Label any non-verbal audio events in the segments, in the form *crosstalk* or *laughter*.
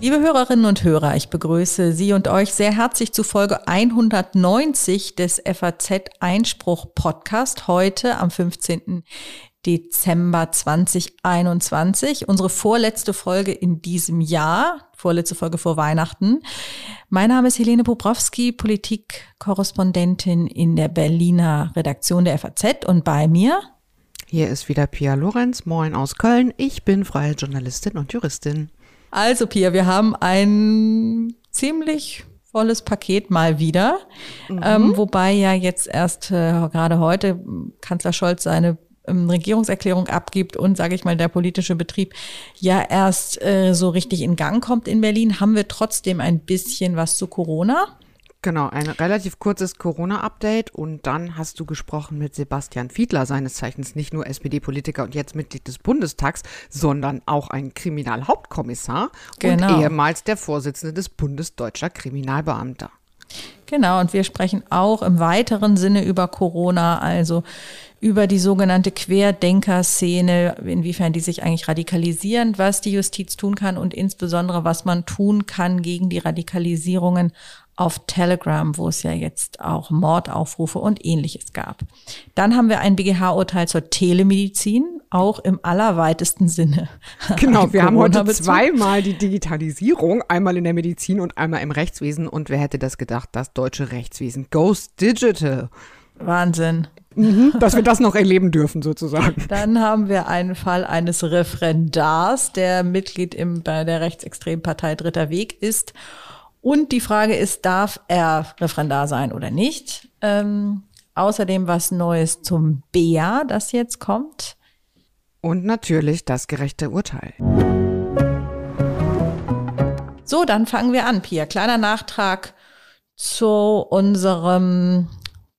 Liebe Hörerinnen und Hörer, ich begrüße Sie und euch sehr herzlich zu Folge 190 des FAZ Einspruch Podcast heute am 15. Dezember 2021. Unsere vorletzte Folge in diesem Jahr, vorletzte Folge vor Weihnachten. Mein Name ist Helene Bobrowski, Politikkorrespondentin in der Berliner Redaktion der FAZ und bei mir hier ist wieder Pia Lorenz, moin aus Köln. Ich bin freie Journalistin und Juristin. Also Pia, wir haben ein ziemlich volles Paket mal wieder, mhm. ähm, wobei ja jetzt erst äh, gerade heute Kanzler Scholz seine ähm, Regierungserklärung abgibt und, sage ich mal, der politische Betrieb ja erst äh, so richtig in Gang kommt in Berlin, haben wir trotzdem ein bisschen was zu Corona. Genau, ein relativ kurzes Corona-Update und dann hast du gesprochen mit Sebastian Fiedler, seines Zeichens nicht nur SPD-Politiker und jetzt Mitglied des Bundestags, sondern auch ein Kriminalhauptkommissar genau. und ehemals der Vorsitzende des Bundes Deutscher Kriminalbeamter. Genau, und wir sprechen auch im weiteren Sinne über Corona, also über die sogenannte Querdenker-Szene, inwiefern die sich eigentlich radikalisieren, was die Justiz tun kann und insbesondere was man tun kann gegen die Radikalisierungen auf Telegram, wo es ja jetzt auch Mordaufrufe und ähnliches gab. Dann haben wir ein BGH-Urteil zur Telemedizin, auch im allerweitesten Sinne. *laughs* Genau, wir haben heute zweimal die Digitalisierung, einmal in der Medizin und einmal im Rechtswesen. Und wer hätte das gedacht, das deutsche Rechtswesen goes digital. Wahnsinn. Mhm, dass wir das noch erleben dürfen, sozusagen. *laughs* Dann haben wir einen Fall eines Referendars, der Mitglied im, bei der rechtsextremen Partei Dritter Weg ist und die Frage ist, darf er Referendar sein oder nicht? Ähm, außerdem was Neues zum BEA, das jetzt kommt. Und natürlich das gerechte Urteil. So, dann fangen wir an, Pia. Kleiner Nachtrag zu unserem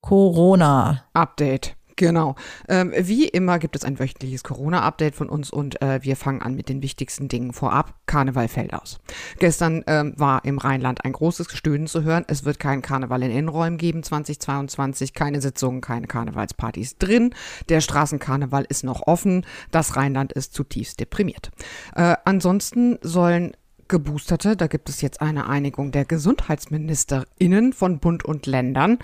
Corona-Update. Genau. Ähm, wie immer gibt es ein wöchentliches Corona-Update von uns und äh, wir fangen an mit den wichtigsten Dingen vorab. Karneval fällt aus. Gestern ähm, war im Rheinland ein großes Gestöhnen zu hören. Es wird keinen Karneval in Innenräumen geben 2022, keine Sitzungen, keine Karnevalspartys drin. Der Straßenkarneval ist noch offen. Das Rheinland ist zutiefst deprimiert. Äh, ansonsten sollen Geboosterte, da gibt es jetzt eine Einigung der GesundheitsministerInnen von Bund und Ländern,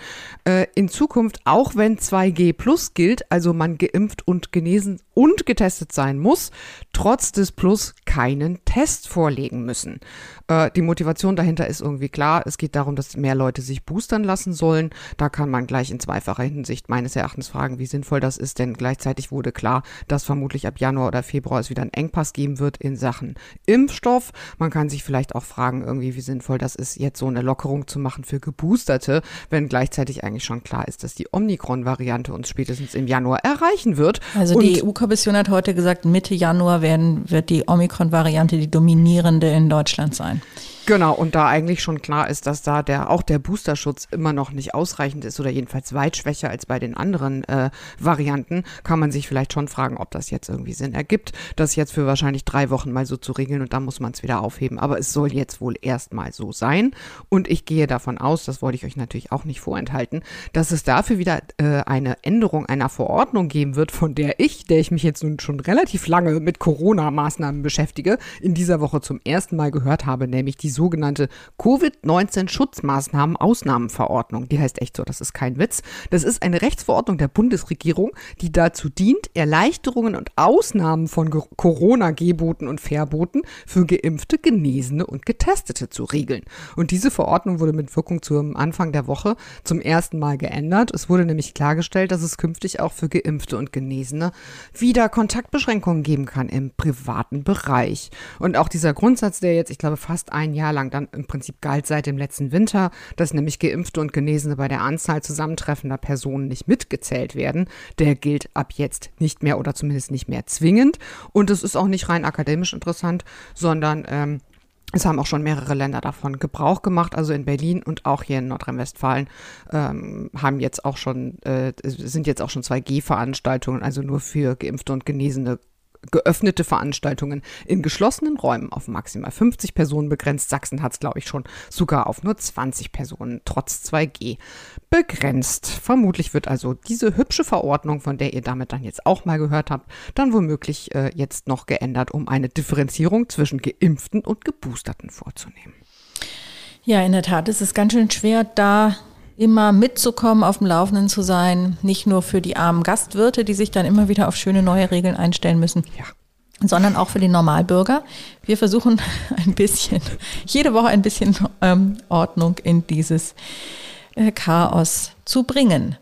äh, in Zukunft, auch wenn 2G plus gilt, also man geimpft und genesen und getestet sein muss, trotz des Plus keinen Test vorlegen müssen. Äh, die Motivation dahinter ist irgendwie klar. Es geht darum, dass mehr Leute sich boostern lassen sollen. Da kann man gleich in zweifacher Hinsicht meines Erachtens fragen, wie sinnvoll das ist, denn gleichzeitig wurde klar, dass vermutlich ab Januar oder Februar es wieder einen Engpass geben wird in Sachen Impfstoff. Man kann sich vielleicht auch fragen, irgendwie, wie sinnvoll das ist, jetzt so eine Lockerung zu machen für Geboosterte, wenn gleichzeitig eigentlich schon klar ist, dass die Omikron-Variante uns spätestens im Januar erreichen wird. Also die EU-Kommission hat heute gesagt, Mitte Januar werden, wird die Omikron-Variante die dominierende in Deutschland sein. Yeah. Genau, und da eigentlich schon klar ist, dass da der auch der Boosterschutz immer noch nicht ausreichend ist oder jedenfalls weit schwächer als bei den anderen äh, Varianten, kann man sich vielleicht schon fragen, ob das jetzt irgendwie Sinn ergibt, das jetzt für wahrscheinlich drei Wochen mal so zu regeln und dann muss man es wieder aufheben. Aber es soll jetzt wohl erstmal so sein. Und ich gehe davon aus, das wollte ich euch natürlich auch nicht vorenthalten, dass es dafür wieder äh, eine Änderung einer Verordnung geben wird, von der ich, der ich mich jetzt nun schon relativ lange mit Corona-Maßnahmen beschäftige, in dieser Woche zum ersten Mal gehört habe, nämlich die sogenannte Covid-19-Schutzmaßnahmen-Ausnahmenverordnung. Die heißt echt so, das ist kein Witz. Das ist eine Rechtsverordnung der Bundesregierung, die dazu dient, Erleichterungen und Ausnahmen von Corona-Geboten und Verboten für Geimpfte, Genesene und Getestete zu regeln. Und diese Verordnung wurde mit Wirkung zum Anfang der Woche zum ersten Mal geändert. Es wurde nämlich klargestellt, dass es künftig auch für Geimpfte und Genesene wieder Kontaktbeschränkungen geben kann im privaten Bereich. Und auch dieser Grundsatz, der jetzt, ich glaube, fast ein Jahr Jahr lang dann im Prinzip galt seit dem letzten Winter, dass nämlich Geimpfte und Genesene bei der Anzahl zusammentreffender Personen nicht mitgezählt werden. Der gilt ab jetzt nicht mehr oder zumindest nicht mehr zwingend. Und es ist auch nicht rein akademisch interessant, sondern ähm, es haben auch schon mehrere Länder davon Gebrauch gemacht. Also in Berlin und auch hier in Nordrhein-Westfalen ähm, haben jetzt auch schon, äh, sind jetzt auch schon zwei G-Veranstaltungen, also nur für Geimpfte und Genesene geöffnete Veranstaltungen in geschlossenen Räumen auf maximal 50 Personen begrenzt. Sachsen hat es, glaube ich, schon sogar auf nur 20 Personen trotz 2G begrenzt. Vermutlich wird also diese hübsche Verordnung, von der ihr damit dann jetzt auch mal gehört habt, dann womöglich äh, jetzt noch geändert, um eine Differenzierung zwischen Geimpften und Geboosterten vorzunehmen. Ja, in der Tat, es ist ganz schön schwer, da immer mitzukommen, auf dem Laufenden zu sein. Nicht nur für die armen Gastwirte, die sich dann immer wieder auf schöne neue Regeln einstellen müssen. Ja. Sondern auch für die Normalbürger. Wir versuchen *laughs* ein bisschen, jede Woche ein bisschen ähm, Ordnung in dieses äh, Chaos zu bringen.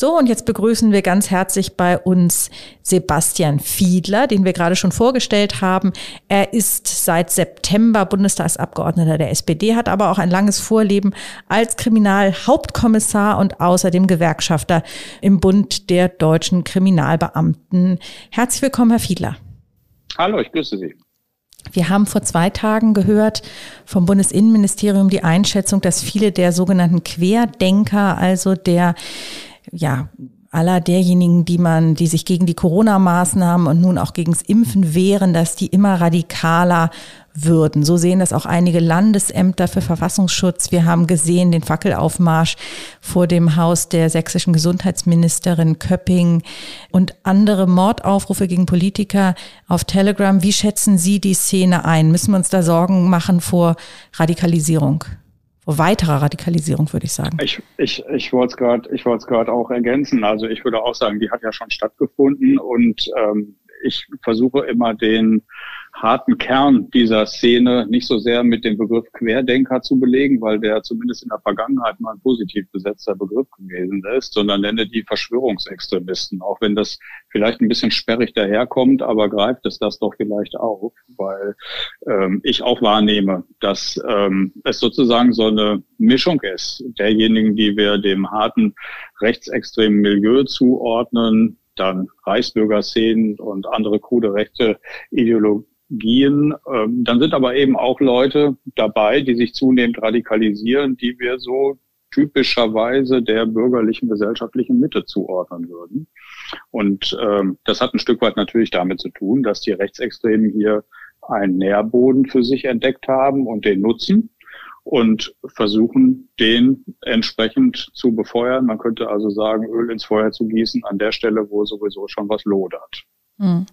So, und jetzt begrüßen wir ganz herzlich bei uns Sebastian Fiedler, den wir gerade schon vorgestellt haben. Er ist seit September Bundestagsabgeordneter der SPD, hat aber auch ein langes Vorleben als Kriminalhauptkommissar und außerdem Gewerkschafter im Bund der deutschen Kriminalbeamten. Herzlich willkommen, Herr Fiedler. Hallo, ich grüße Sie. Wir haben vor zwei Tagen gehört vom Bundesinnenministerium die Einschätzung, dass viele der sogenannten Querdenker, also der ja, aller derjenigen, die man, die sich gegen die Corona-Maßnahmen und nun auch gegens Impfen wehren, dass die immer radikaler würden. So sehen das auch einige Landesämter für Verfassungsschutz. Wir haben gesehen den Fackelaufmarsch vor dem Haus der sächsischen Gesundheitsministerin Köpping und andere Mordaufrufe gegen Politiker auf Telegram. Wie schätzen Sie die Szene ein? Müssen wir uns da Sorgen machen vor Radikalisierung? Weiterer Radikalisierung, würde ich sagen. Ich, ich, ich wollte es gerade ich wollte es gerade auch ergänzen. Also ich würde auch sagen, die hat ja schon stattgefunden und ähm, ich versuche immer den harten Kern dieser Szene nicht so sehr mit dem Begriff Querdenker zu belegen, weil der zumindest in der Vergangenheit mal ein positiv besetzter Begriff gewesen ist, sondern nenne die Verschwörungsextremisten, auch wenn das vielleicht ein bisschen sperrig daherkommt, aber greift es das doch vielleicht auf, weil ähm, ich auch wahrnehme, dass ähm, es sozusagen so eine Mischung ist derjenigen, die wir dem harten rechtsextremen Milieu zuordnen, dann Reichsbürgerszenen und andere krude rechte Ideologien. Ähm, dann sind aber eben auch Leute dabei, die sich zunehmend radikalisieren, die wir so typischerweise der bürgerlichen gesellschaftlichen Mitte zuordnen würden. Und ähm, das hat ein Stück weit natürlich damit zu tun, dass die Rechtsextremen hier einen Nährboden für sich entdeckt haben und den nutzen und versuchen, den entsprechend zu befeuern. Man könnte also sagen, Öl ins Feuer zu gießen an der Stelle, wo sowieso schon was lodert. Hm.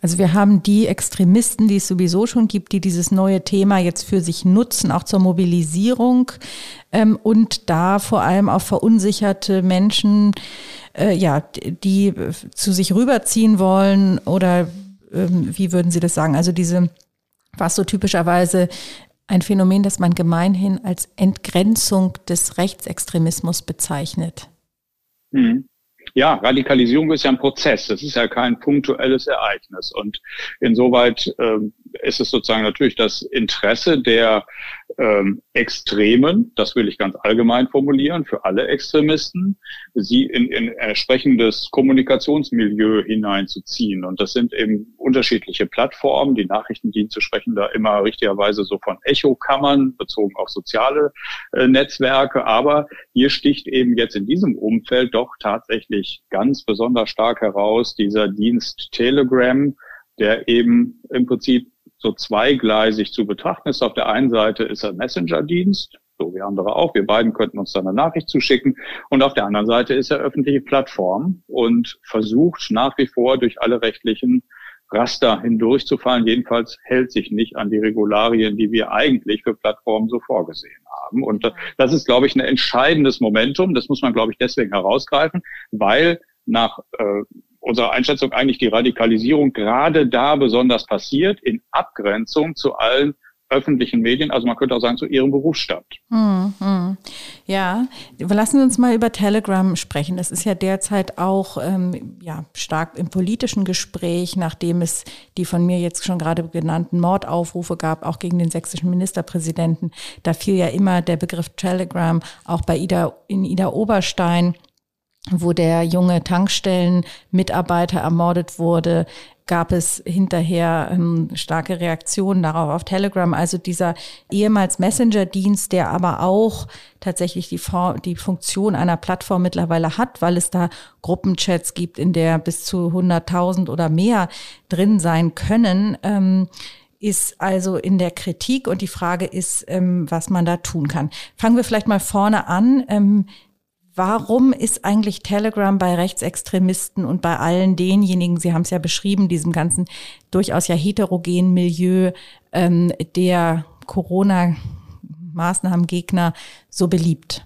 Also wir haben die Extremisten, die es sowieso schon gibt, die dieses neue Thema jetzt für sich nutzen, auch zur Mobilisierung ähm, und da vor allem auch verunsicherte Menschen, äh, ja, die zu sich rüberziehen wollen oder ähm, wie würden Sie das sagen? Also diese was so typischerweise ein Phänomen, das man gemeinhin als Entgrenzung des Rechtsextremismus bezeichnet. Mhm. Ja, Radikalisierung ist ja ein Prozess. Das ist ja kein punktuelles Ereignis. Und insoweit ähm, ist es sozusagen natürlich das Interesse der ähm, Extremen, das will ich ganz allgemein formulieren, für alle Extremisten, sie in, in entsprechendes Kommunikationsmilieu hineinzuziehen. Und das sind eben unterschiedliche Plattformen. Die Nachrichtendienste sprechen da immer richtigerweise so von Echokammern, bezogen auf soziale äh, Netzwerke. Aber hier sticht eben jetzt in diesem Umfeld doch tatsächlich ganz besonders stark heraus dieser Dienst Telegram, der eben im Prinzip so zweigleisig zu betrachten ist. Auf der einen Seite ist er Messenger-Dienst, so wie andere auch. Wir beiden könnten uns dann eine Nachricht zuschicken. Und auf der anderen Seite ist er öffentliche Plattform und versucht nach wie vor durch alle rechtlichen Raster hindurchzufallen. Jedenfalls hält sich nicht an die Regularien, die wir eigentlich für Plattformen so vorgesehen haben. Und das ist, glaube ich, ein entscheidendes Momentum. Das muss man, glaube ich, deswegen herausgreifen, weil nach äh, unserer Einschätzung eigentlich die Radikalisierung gerade da besonders passiert, in Abgrenzung zu allen öffentlichen Medien, also man könnte auch sagen zu ihrem Berufsstand. Hm, hm. Ja, lassen Sie uns mal über Telegram sprechen. Das ist ja derzeit auch ähm, ja, stark im politischen Gespräch, nachdem es die von mir jetzt schon gerade genannten Mordaufrufe gab, auch gegen den sächsischen Ministerpräsidenten. Da fiel ja immer der Begriff Telegram auch bei Ida, in Ida Oberstein wo der junge Tankstellenmitarbeiter ermordet wurde, gab es hinterher ähm, starke Reaktionen darauf auf Telegram. Also dieser ehemals Messenger-Dienst, der aber auch tatsächlich die, die Funktion einer Plattform mittlerweile hat, weil es da Gruppenchats gibt, in der bis zu 100.000 oder mehr drin sein können. Ähm, ist also in der Kritik und die Frage ist, ähm, was man da tun kann. Fangen wir vielleicht mal vorne an. Warum ist eigentlich Telegram bei Rechtsextremisten und bei allen denjenigen, Sie haben es ja beschrieben, diesem ganzen durchaus ja heterogenen Milieu ähm, der Corona-Maßnahmengegner so beliebt?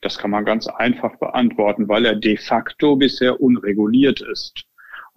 Das kann man ganz einfach beantworten, weil er de facto bisher unreguliert ist.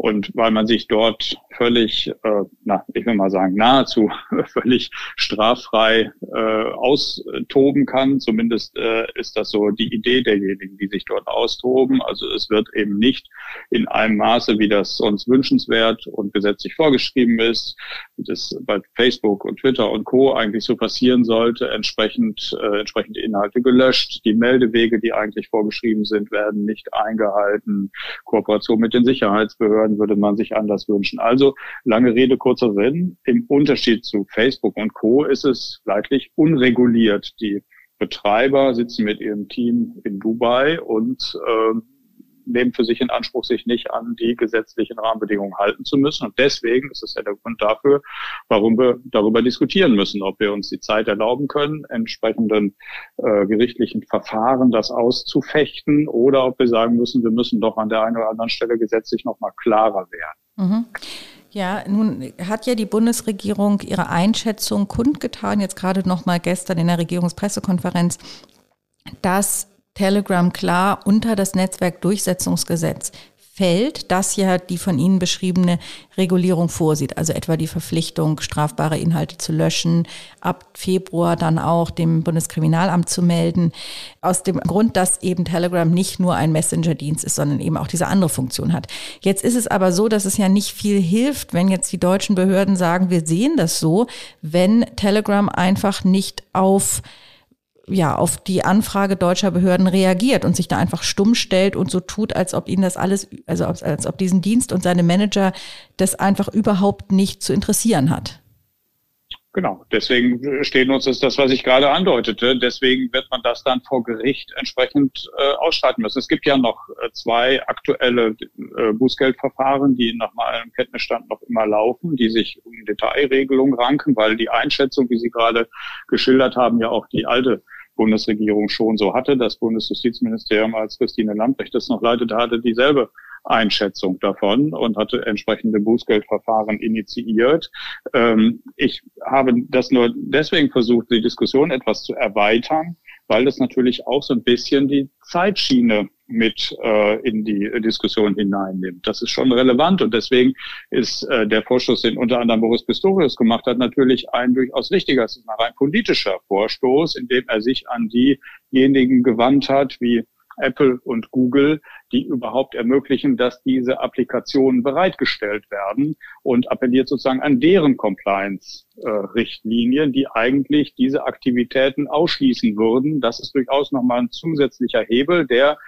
Und weil man sich dort völlig, äh, na, ich will mal sagen, nahezu *laughs* völlig straffrei äh, austoben kann. Zumindest äh, ist das so die Idee derjenigen, die sich dort austoben. Also es wird eben nicht in einem Maße, wie das sonst wünschenswert und gesetzlich vorgeschrieben ist, das bei Facebook und Twitter und Co. eigentlich so passieren sollte, entsprechend äh, entsprechende Inhalte gelöscht. Die Meldewege, die eigentlich vorgeschrieben sind, werden nicht eingehalten. Kooperation mit den Sicherheitsbehörden werden, würde man sich anders wünschen. Also lange Rede, kurzer Sinn. Im Unterschied zu Facebook und Co. ist es leidlich unreguliert. Die Betreiber sitzen mit ihrem Team in Dubai und äh, nehmen für sich in Anspruch, sich nicht an die gesetzlichen Rahmenbedingungen halten zu müssen. Und deswegen ist es ja der Grund dafür, warum wir darüber diskutieren müssen, ob wir uns die Zeit erlauben können, entsprechenden äh, gerichtlichen Verfahren das auszufechten oder ob wir sagen müssen, wir müssen doch an der einen oder anderen Stelle gesetzlich nochmal klarer werden. Mhm. Ja, nun hat ja die Bundesregierung ihre Einschätzung kundgetan, jetzt gerade noch mal gestern in der Regierungspressekonferenz, dass Telegram klar unter das Netzwerkdurchsetzungsgesetz fällt, das ja die von Ihnen beschriebene Regulierung vorsieht, also etwa die Verpflichtung, strafbare Inhalte zu löschen, ab Februar dann auch dem Bundeskriminalamt zu melden, aus dem Grund, dass eben Telegram nicht nur ein Messenger-Dienst ist, sondern eben auch diese andere Funktion hat. Jetzt ist es aber so, dass es ja nicht viel hilft, wenn jetzt die deutschen Behörden sagen, wir sehen das so, wenn Telegram einfach nicht auf ja, auf die Anfrage deutscher Behörden reagiert und sich da einfach stumm stellt und so tut, als ob ihnen das alles, also als, als ob diesen Dienst und seine Manager das einfach überhaupt nicht zu interessieren hat. Genau, deswegen stehen uns das, was ich gerade andeutete. Deswegen wird man das dann vor Gericht entsprechend äh, ausschreiten müssen. Es gibt ja noch äh, zwei aktuelle äh, Bußgeldverfahren, die nach meinem Kenntnisstand noch immer laufen, die sich um Detailregelungen ranken, weil die Einschätzung, wie Sie gerade geschildert haben, ja auch die alte Bundesregierung schon so hatte. Das Bundesjustizministerium, als Christine Lambrecht das noch leitete, hatte dieselbe Einschätzung davon und hatte entsprechende Bußgeldverfahren initiiert. Ähm, ich habe das nur deswegen versucht, die Diskussion etwas zu erweitern, weil das natürlich auch so ein bisschen die Zeitschiene mit äh, in die Diskussion hineinnimmt. Das ist schon relevant und deswegen ist äh, der Vorschuss, den unter anderem Boris Pistorius gemacht hat, natürlich ein durchaus richtiger, es ist ein rein politischer Vorstoß, in dem er sich an diejenigen gewandt hat, wie Apple und Google, die überhaupt ermöglichen, dass diese Applikationen bereitgestellt werden und appelliert sozusagen an deren Compliance-Richtlinien, die eigentlich diese Aktivitäten ausschließen würden. Das ist durchaus nochmal ein zusätzlicher Hebel, der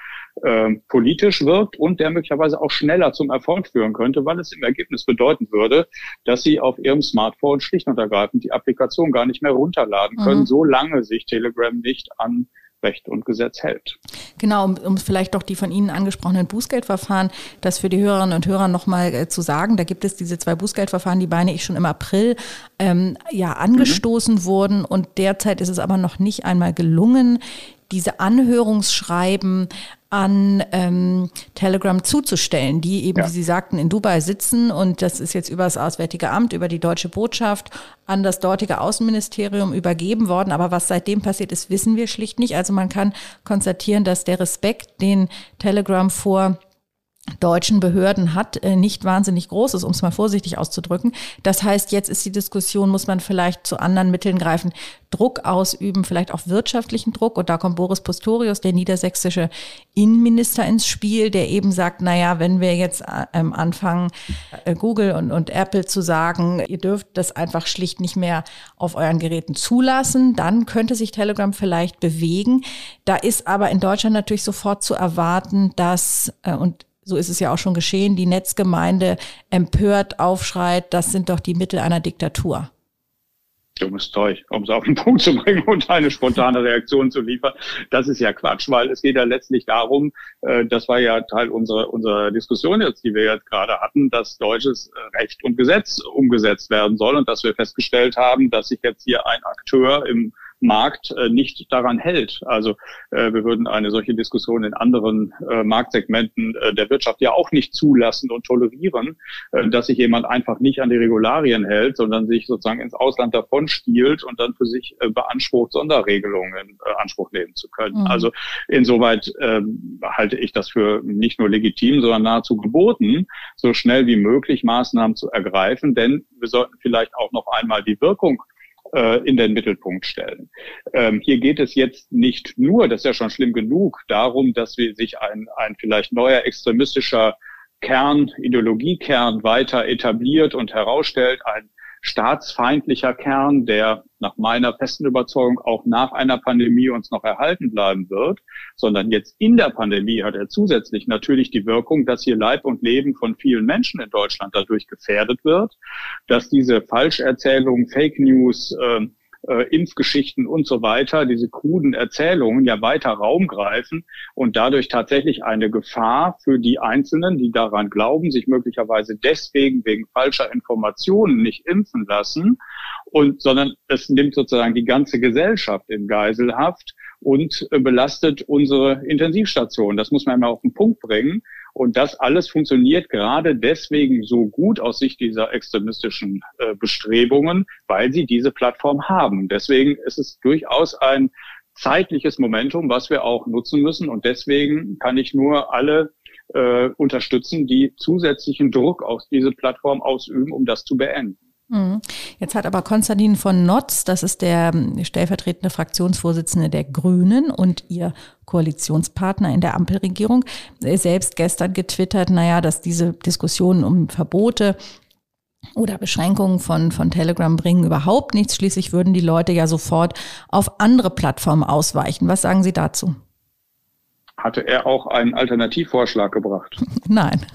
äh, politisch wirkt und der möglicherweise auch schneller zum Erfolg führen könnte, weil es im Ergebnis bedeuten würde, dass Sie auf Ihrem Smartphone schlicht und ergreifend die Applikation gar nicht mehr runterladen können, mhm. solange sich Telegram nicht an Recht und Gesetz hält. Genau, um, um vielleicht doch die von Ihnen angesprochenen Bußgeldverfahren, das für die Hörerinnen und Hörer nochmal äh, zu sagen, da gibt es diese zwei Bußgeldverfahren, die meine ich schon im April ähm, ja angestoßen mhm. wurden und derzeit ist es aber noch nicht einmal gelungen, diese Anhörungsschreiben an ähm, Telegram zuzustellen, die eben, ja. wie Sie sagten, in Dubai sitzen und das ist jetzt über das Auswärtige Amt, über die deutsche Botschaft an das dortige Außenministerium übergeben worden. Aber was seitdem passiert ist, wissen wir schlicht nicht. Also man kann konstatieren, dass der Respekt, den Telegram vor deutschen Behörden hat, äh, nicht wahnsinnig groß ist, um es mal vorsichtig auszudrücken. Das heißt, jetzt ist die Diskussion, muss man vielleicht zu anderen Mitteln greifen, Druck ausüben, vielleicht auch wirtschaftlichen Druck. Und da kommt Boris Postorius, der niedersächsische Innenminister, ins Spiel, der eben sagt, na ja, wenn wir jetzt ähm, anfangen, äh, Google und, und Apple zu sagen, ihr dürft das einfach schlicht nicht mehr auf euren Geräten zulassen, dann könnte sich Telegram vielleicht bewegen. Da ist aber in Deutschland natürlich sofort zu erwarten, dass, äh, und so ist es ja auch schon geschehen, die Netzgemeinde empört aufschreit, das sind doch die Mittel einer Diktatur. Dummes Zeug, um es auf den *laughs* Punkt zu bringen und eine spontane Reaktion zu liefern. Das ist ja Quatsch, weil es geht ja letztlich darum, äh, das war ja Teil unserer, unserer Diskussion jetzt, die wir jetzt gerade hatten, dass deutsches Recht und Gesetz umgesetzt werden soll und dass wir festgestellt haben, dass sich jetzt hier ein Akteur im Markt äh, nicht daran hält. Also äh, wir würden eine solche Diskussion in anderen äh, Marktsegmenten äh, der Wirtschaft ja auch nicht zulassen und tolerieren, äh, dass sich jemand einfach nicht an die Regularien hält, sondern sich sozusagen ins Ausland davon stiehlt und dann für sich äh, beansprucht, Sonderregelungen in äh, Anspruch nehmen zu können. Mhm. Also insoweit äh, halte ich das für nicht nur legitim, sondern nahezu geboten, so schnell wie möglich Maßnahmen zu ergreifen, denn wir sollten vielleicht auch noch einmal die Wirkung in den Mittelpunkt stellen. Ähm, hier geht es jetzt nicht nur, das ist ja schon schlimm genug, darum, dass wir sich ein, ein vielleicht neuer extremistischer Kern, Ideologiekern weiter etabliert und herausstellt, ein staatsfeindlicher Kern, der nach meiner festen Überzeugung auch nach einer Pandemie uns noch erhalten bleiben wird, sondern jetzt in der Pandemie hat er zusätzlich natürlich die Wirkung, dass hier Leib und Leben von vielen Menschen in Deutschland dadurch gefährdet wird, dass diese Falscherzählungen, Fake News, äh, äh, Impfgeschichten und so weiter, diese kruden Erzählungen ja weiter Raum greifen und dadurch tatsächlich eine Gefahr für die Einzelnen, die daran glauben, sich möglicherweise deswegen wegen falscher Informationen nicht impfen lassen und, sondern es nimmt sozusagen die ganze Gesellschaft in Geiselhaft und äh, belastet unsere Intensivstation. Das muss man immer auf den Punkt bringen. Und das alles funktioniert gerade deswegen so gut aus Sicht dieser extremistischen äh, Bestrebungen, weil sie diese Plattform haben. Deswegen ist es durchaus ein zeitliches Momentum, was wir auch nutzen müssen. Und deswegen kann ich nur alle äh, unterstützen, die zusätzlichen Druck auf diese Plattform ausüben, um das zu beenden. Mhm. Jetzt hat aber Konstantin von Notz, das ist der ähm, stellvertretende Fraktionsvorsitzende der Grünen und ihr Koalitionspartner in der Ampelregierung, äh, selbst gestern getwittert, naja, dass diese Diskussionen um Verbote oder Beschränkungen von, von Telegram bringen überhaupt nichts. Schließlich würden die Leute ja sofort auf andere Plattformen ausweichen. Was sagen Sie dazu? Hatte er auch einen Alternativvorschlag gebracht? *laughs* Nein.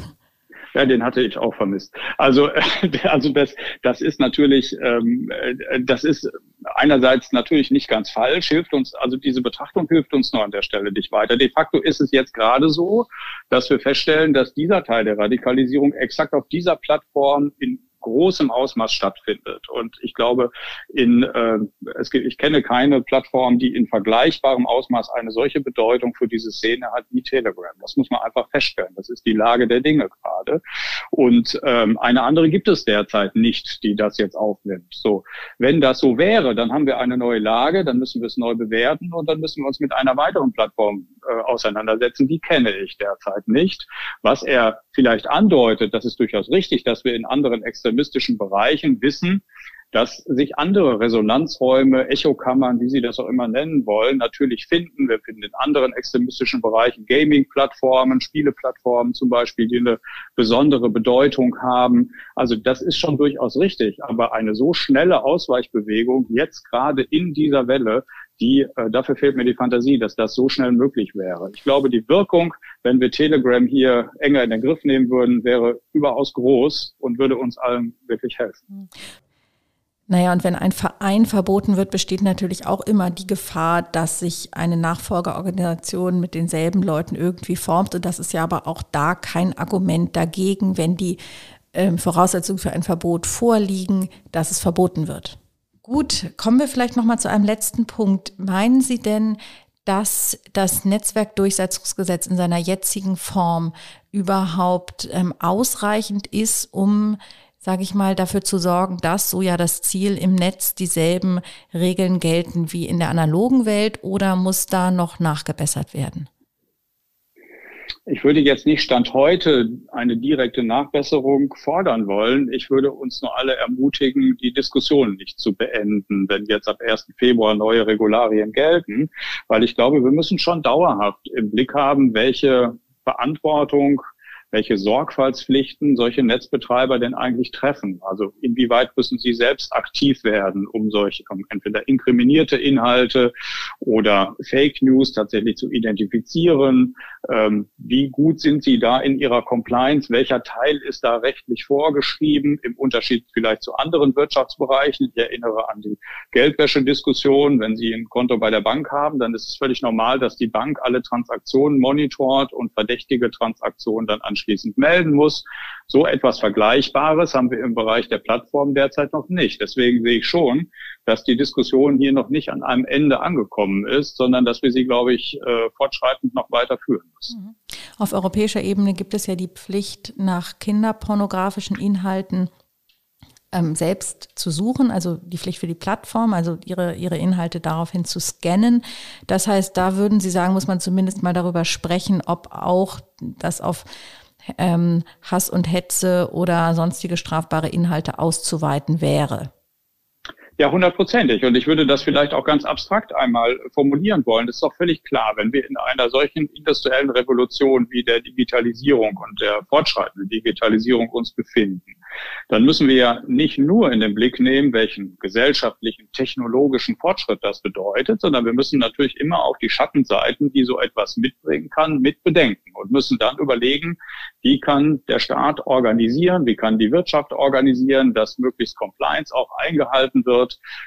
Ja, den hatte ich auch vermisst. Also, *laughs* also das, das ist natürlich, ähm, äh, das ist einerseits natürlich nicht ganz falsch, hilft uns, also diese Betrachtung hilft uns nur an der Stelle nicht weiter. De facto ist es jetzt gerade so, dass wir feststellen, dass dieser Teil der Radikalisierung exakt auf dieser Plattform in großem Ausmaß stattfindet. Und ich glaube, in, äh, es gibt, ich kenne keine Plattform, die in vergleichbarem Ausmaß eine solche Bedeutung für diese Szene hat wie Telegram. Das muss man einfach feststellen. Das ist die Lage der Dinge gerade. Und ähm, eine andere gibt es derzeit nicht, die das jetzt aufnimmt. So, wenn das so wäre, dann haben wir eine neue Lage, dann müssen wir es neu bewerten und dann müssen wir uns mit einer weiteren Plattform äh, auseinandersetzen. Die kenne ich derzeit nicht. Was er vielleicht andeutet, das ist durchaus richtig, dass wir in anderen extremistischen Bereichen wissen, dass sich andere Resonanzräume, Echokammern, wie Sie das auch immer nennen wollen, natürlich finden. Wir finden in anderen extremistischen Bereichen Gaming-Plattformen, Spieleplattformen zum Beispiel, die eine besondere Bedeutung haben. Also das ist schon durchaus richtig. Aber eine so schnelle Ausweichbewegung jetzt gerade in dieser Welle, die, äh, dafür fehlt mir die Fantasie, dass das so schnell möglich wäre. Ich glaube, die Wirkung, wenn wir Telegram hier enger in den Griff nehmen würden, wäre überaus groß und würde uns allen wirklich helfen. Naja, und wenn ein Verein verboten wird, besteht natürlich auch immer die Gefahr, dass sich eine Nachfolgeorganisation mit denselben Leuten irgendwie formt. Und das ist ja aber auch da kein Argument dagegen, wenn die äh, Voraussetzungen für ein Verbot vorliegen, dass es verboten wird. Gut, kommen wir vielleicht noch mal zu einem letzten Punkt. Meinen Sie denn, dass das Netzwerkdurchsetzungsgesetz in seiner jetzigen Form überhaupt ähm, ausreichend ist, um sage ich mal, dafür zu sorgen, dass so ja das Ziel im Netz dieselben Regeln gelten wie in der analogen Welt oder muss da noch nachgebessert werden? Ich würde jetzt nicht Stand heute eine direkte Nachbesserung fordern wollen. Ich würde uns nur alle ermutigen, die Diskussion nicht zu beenden, wenn jetzt ab 1. Februar neue Regularien gelten, weil ich glaube, wir müssen schon dauerhaft im Blick haben, welche Verantwortung welche Sorgfaltspflichten solche Netzbetreiber denn eigentlich treffen. Also inwieweit müssen sie selbst aktiv werden, um solche um entweder inkriminierte Inhalte oder Fake News tatsächlich zu identifizieren. Ähm, wie gut sind sie da in ihrer Compliance? Welcher Teil ist da rechtlich vorgeschrieben im Unterschied vielleicht zu anderen Wirtschaftsbereichen? Ich erinnere an die Geldwäschediskussion. Wenn Sie ein Konto bei der Bank haben, dann ist es völlig normal, dass die Bank alle Transaktionen monitort und verdächtige Transaktionen dann an anschließend melden muss. So etwas Vergleichbares haben wir im Bereich der Plattform derzeit noch nicht. Deswegen sehe ich schon, dass die Diskussion hier noch nicht an einem Ende angekommen ist, sondern dass wir sie, glaube ich, äh, fortschreitend noch weiter führen müssen. Mhm. Auf europäischer Ebene gibt es ja die Pflicht, nach kinderpornografischen Inhalten ähm, selbst zu suchen, also die Pflicht für die Plattform, also ihre, ihre Inhalte daraufhin zu scannen. Das heißt, da würden Sie sagen, muss man zumindest mal darüber sprechen, ob auch das auf ähm, Hass und Hetze oder sonstige strafbare Inhalte auszuweiten wäre. Ja, hundertprozentig. Und ich würde das vielleicht auch ganz abstrakt einmal formulieren wollen. Das ist doch völlig klar, wenn wir in einer solchen industriellen Revolution wie der Digitalisierung und der fortschreitenden Digitalisierung uns befinden, dann müssen wir ja nicht nur in den Blick nehmen, welchen gesellschaftlichen, technologischen Fortschritt das bedeutet, sondern wir müssen natürlich immer auch die Schattenseiten, die so etwas mitbringen kann, mit bedenken und müssen dann überlegen, wie kann der Staat organisieren, wie kann die Wirtschaft organisieren, dass möglichst Compliance auch eingehalten wird,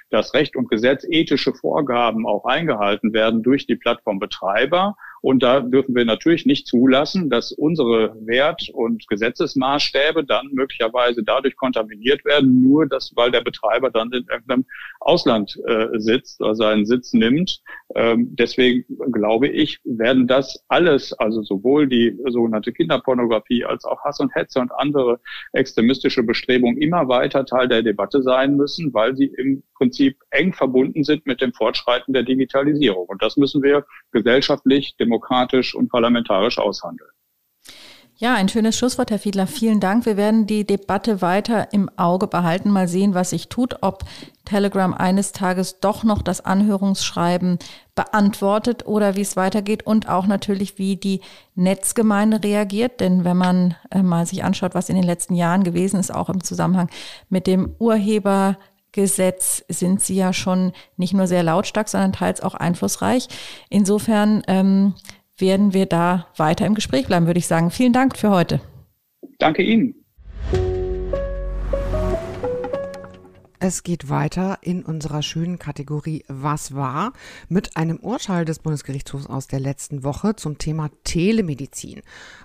dass Recht und Gesetz ethische Vorgaben auch eingehalten werden durch die Plattformbetreiber und da dürfen wir natürlich nicht zulassen, dass unsere Wert- und Gesetzesmaßstäbe dann möglicherweise dadurch kontaminiert werden, nur dass, weil der Betreiber dann in irgendeinem Ausland äh, sitzt oder seinen Sitz nimmt. Ähm, deswegen glaube ich, werden das alles, also sowohl die sogenannte Kinderpornografie als auch Hass und Hetze und andere extremistische Bestrebungen immer weiter Teil der Debatte sein müssen, weil sie im Prinzip eng verbunden sind mit dem Fortschreiten der Digitalisierung. Und das müssen wir gesellschaftlich, demokratisch und parlamentarisch aushandeln. Ja, ein schönes Schlusswort, Herr Fiedler. Vielen Dank. Wir werden die Debatte weiter im Auge behalten, mal sehen, was sich tut, ob Telegram eines Tages doch noch das Anhörungsschreiben beantwortet oder wie es weitergeht und auch natürlich, wie die Netzgemeinde reagiert. Denn wenn man äh, mal sich anschaut, was in den letzten Jahren gewesen ist, auch im Zusammenhang mit dem Urheber Gesetz sind sie ja schon nicht nur sehr lautstark, sondern teils auch einflussreich. Insofern ähm, werden wir da weiter im Gespräch bleiben, würde ich sagen. Vielen Dank für heute. Danke Ihnen. Es geht weiter in unserer schönen Kategorie Was war mit einem Urteil des Bundesgerichtshofs aus der letzten Woche zum Thema Telemedizin.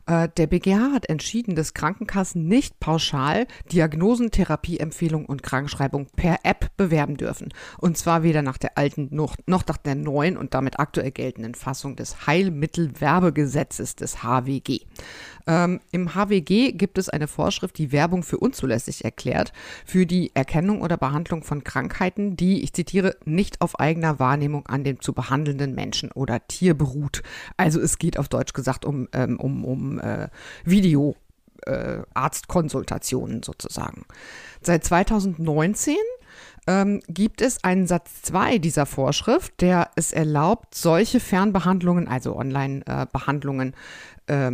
Äh, der BGH hat entschieden, dass Krankenkassen nicht pauschal Diagnosen, Therapieempfehlungen und Krankenschreibung per App bewerben dürfen. Und zwar weder nach der alten noch, noch nach der neuen und damit aktuell geltenden Fassung des Heilmittelwerbegesetzes des HWG. Ähm, Im HWG gibt es eine Vorschrift, die Werbung für unzulässig erklärt, für die Erkennung oder Behandlung von Krankheiten, die, ich zitiere, nicht auf eigener Wahrnehmung an dem zu behandelnden Menschen oder Tier beruht. Also es geht auf Deutsch gesagt um, ähm, um, um äh, Video. Äh, Arztkonsultationen sozusagen. Seit 2019 ähm, gibt es einen Satz 2 dieser Vorschrift, der es erlaubt, solche Fernbehandlungen, also Online-Behandlungen, äh,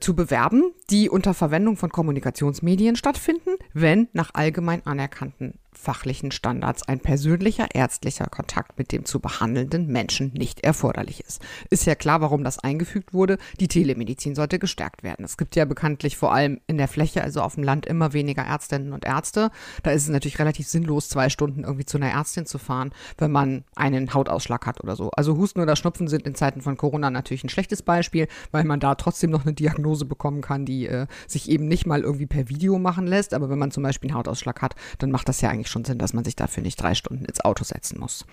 zu bewerben, die unter Verwendung von Kommunikationsmedien stattfinden, wenn nach allgemein anerkannten fachlichen Standards ein persönlicher ärztlicher Kontakt mit dem zu behandelnden Menschen nicht erforderlich ist. Ist ja klar, warum das eingefügt wurde. Die Telemedizin sollte gestärkt werden. Es gibt ja bekanntlich vor allem in der Fläche, also auf dem Land, immer weniger Ärztinnen und Ärzte. Da ist es natürlich relativ sinnlos, zwei Stunden irgendwie zu einer Ärztin zu fahren, wenn man einen Hautausschlag hat oder so. Also Husten oder Schnupfen sind in Zeiten von Corona natürlich ein schlechtes Beispiel, weil man da trotzdem noch eine Diagnose bekommen kann, die äh, sich eben nicht mal irgendwie per Video machen lässt. Aber wenn man zum Beispiel einen Hautausschlag hat, dann macht das ja eigentlich schon Sinn, dass man sich dafür nicht drei Stunden ins Auto setzen muss.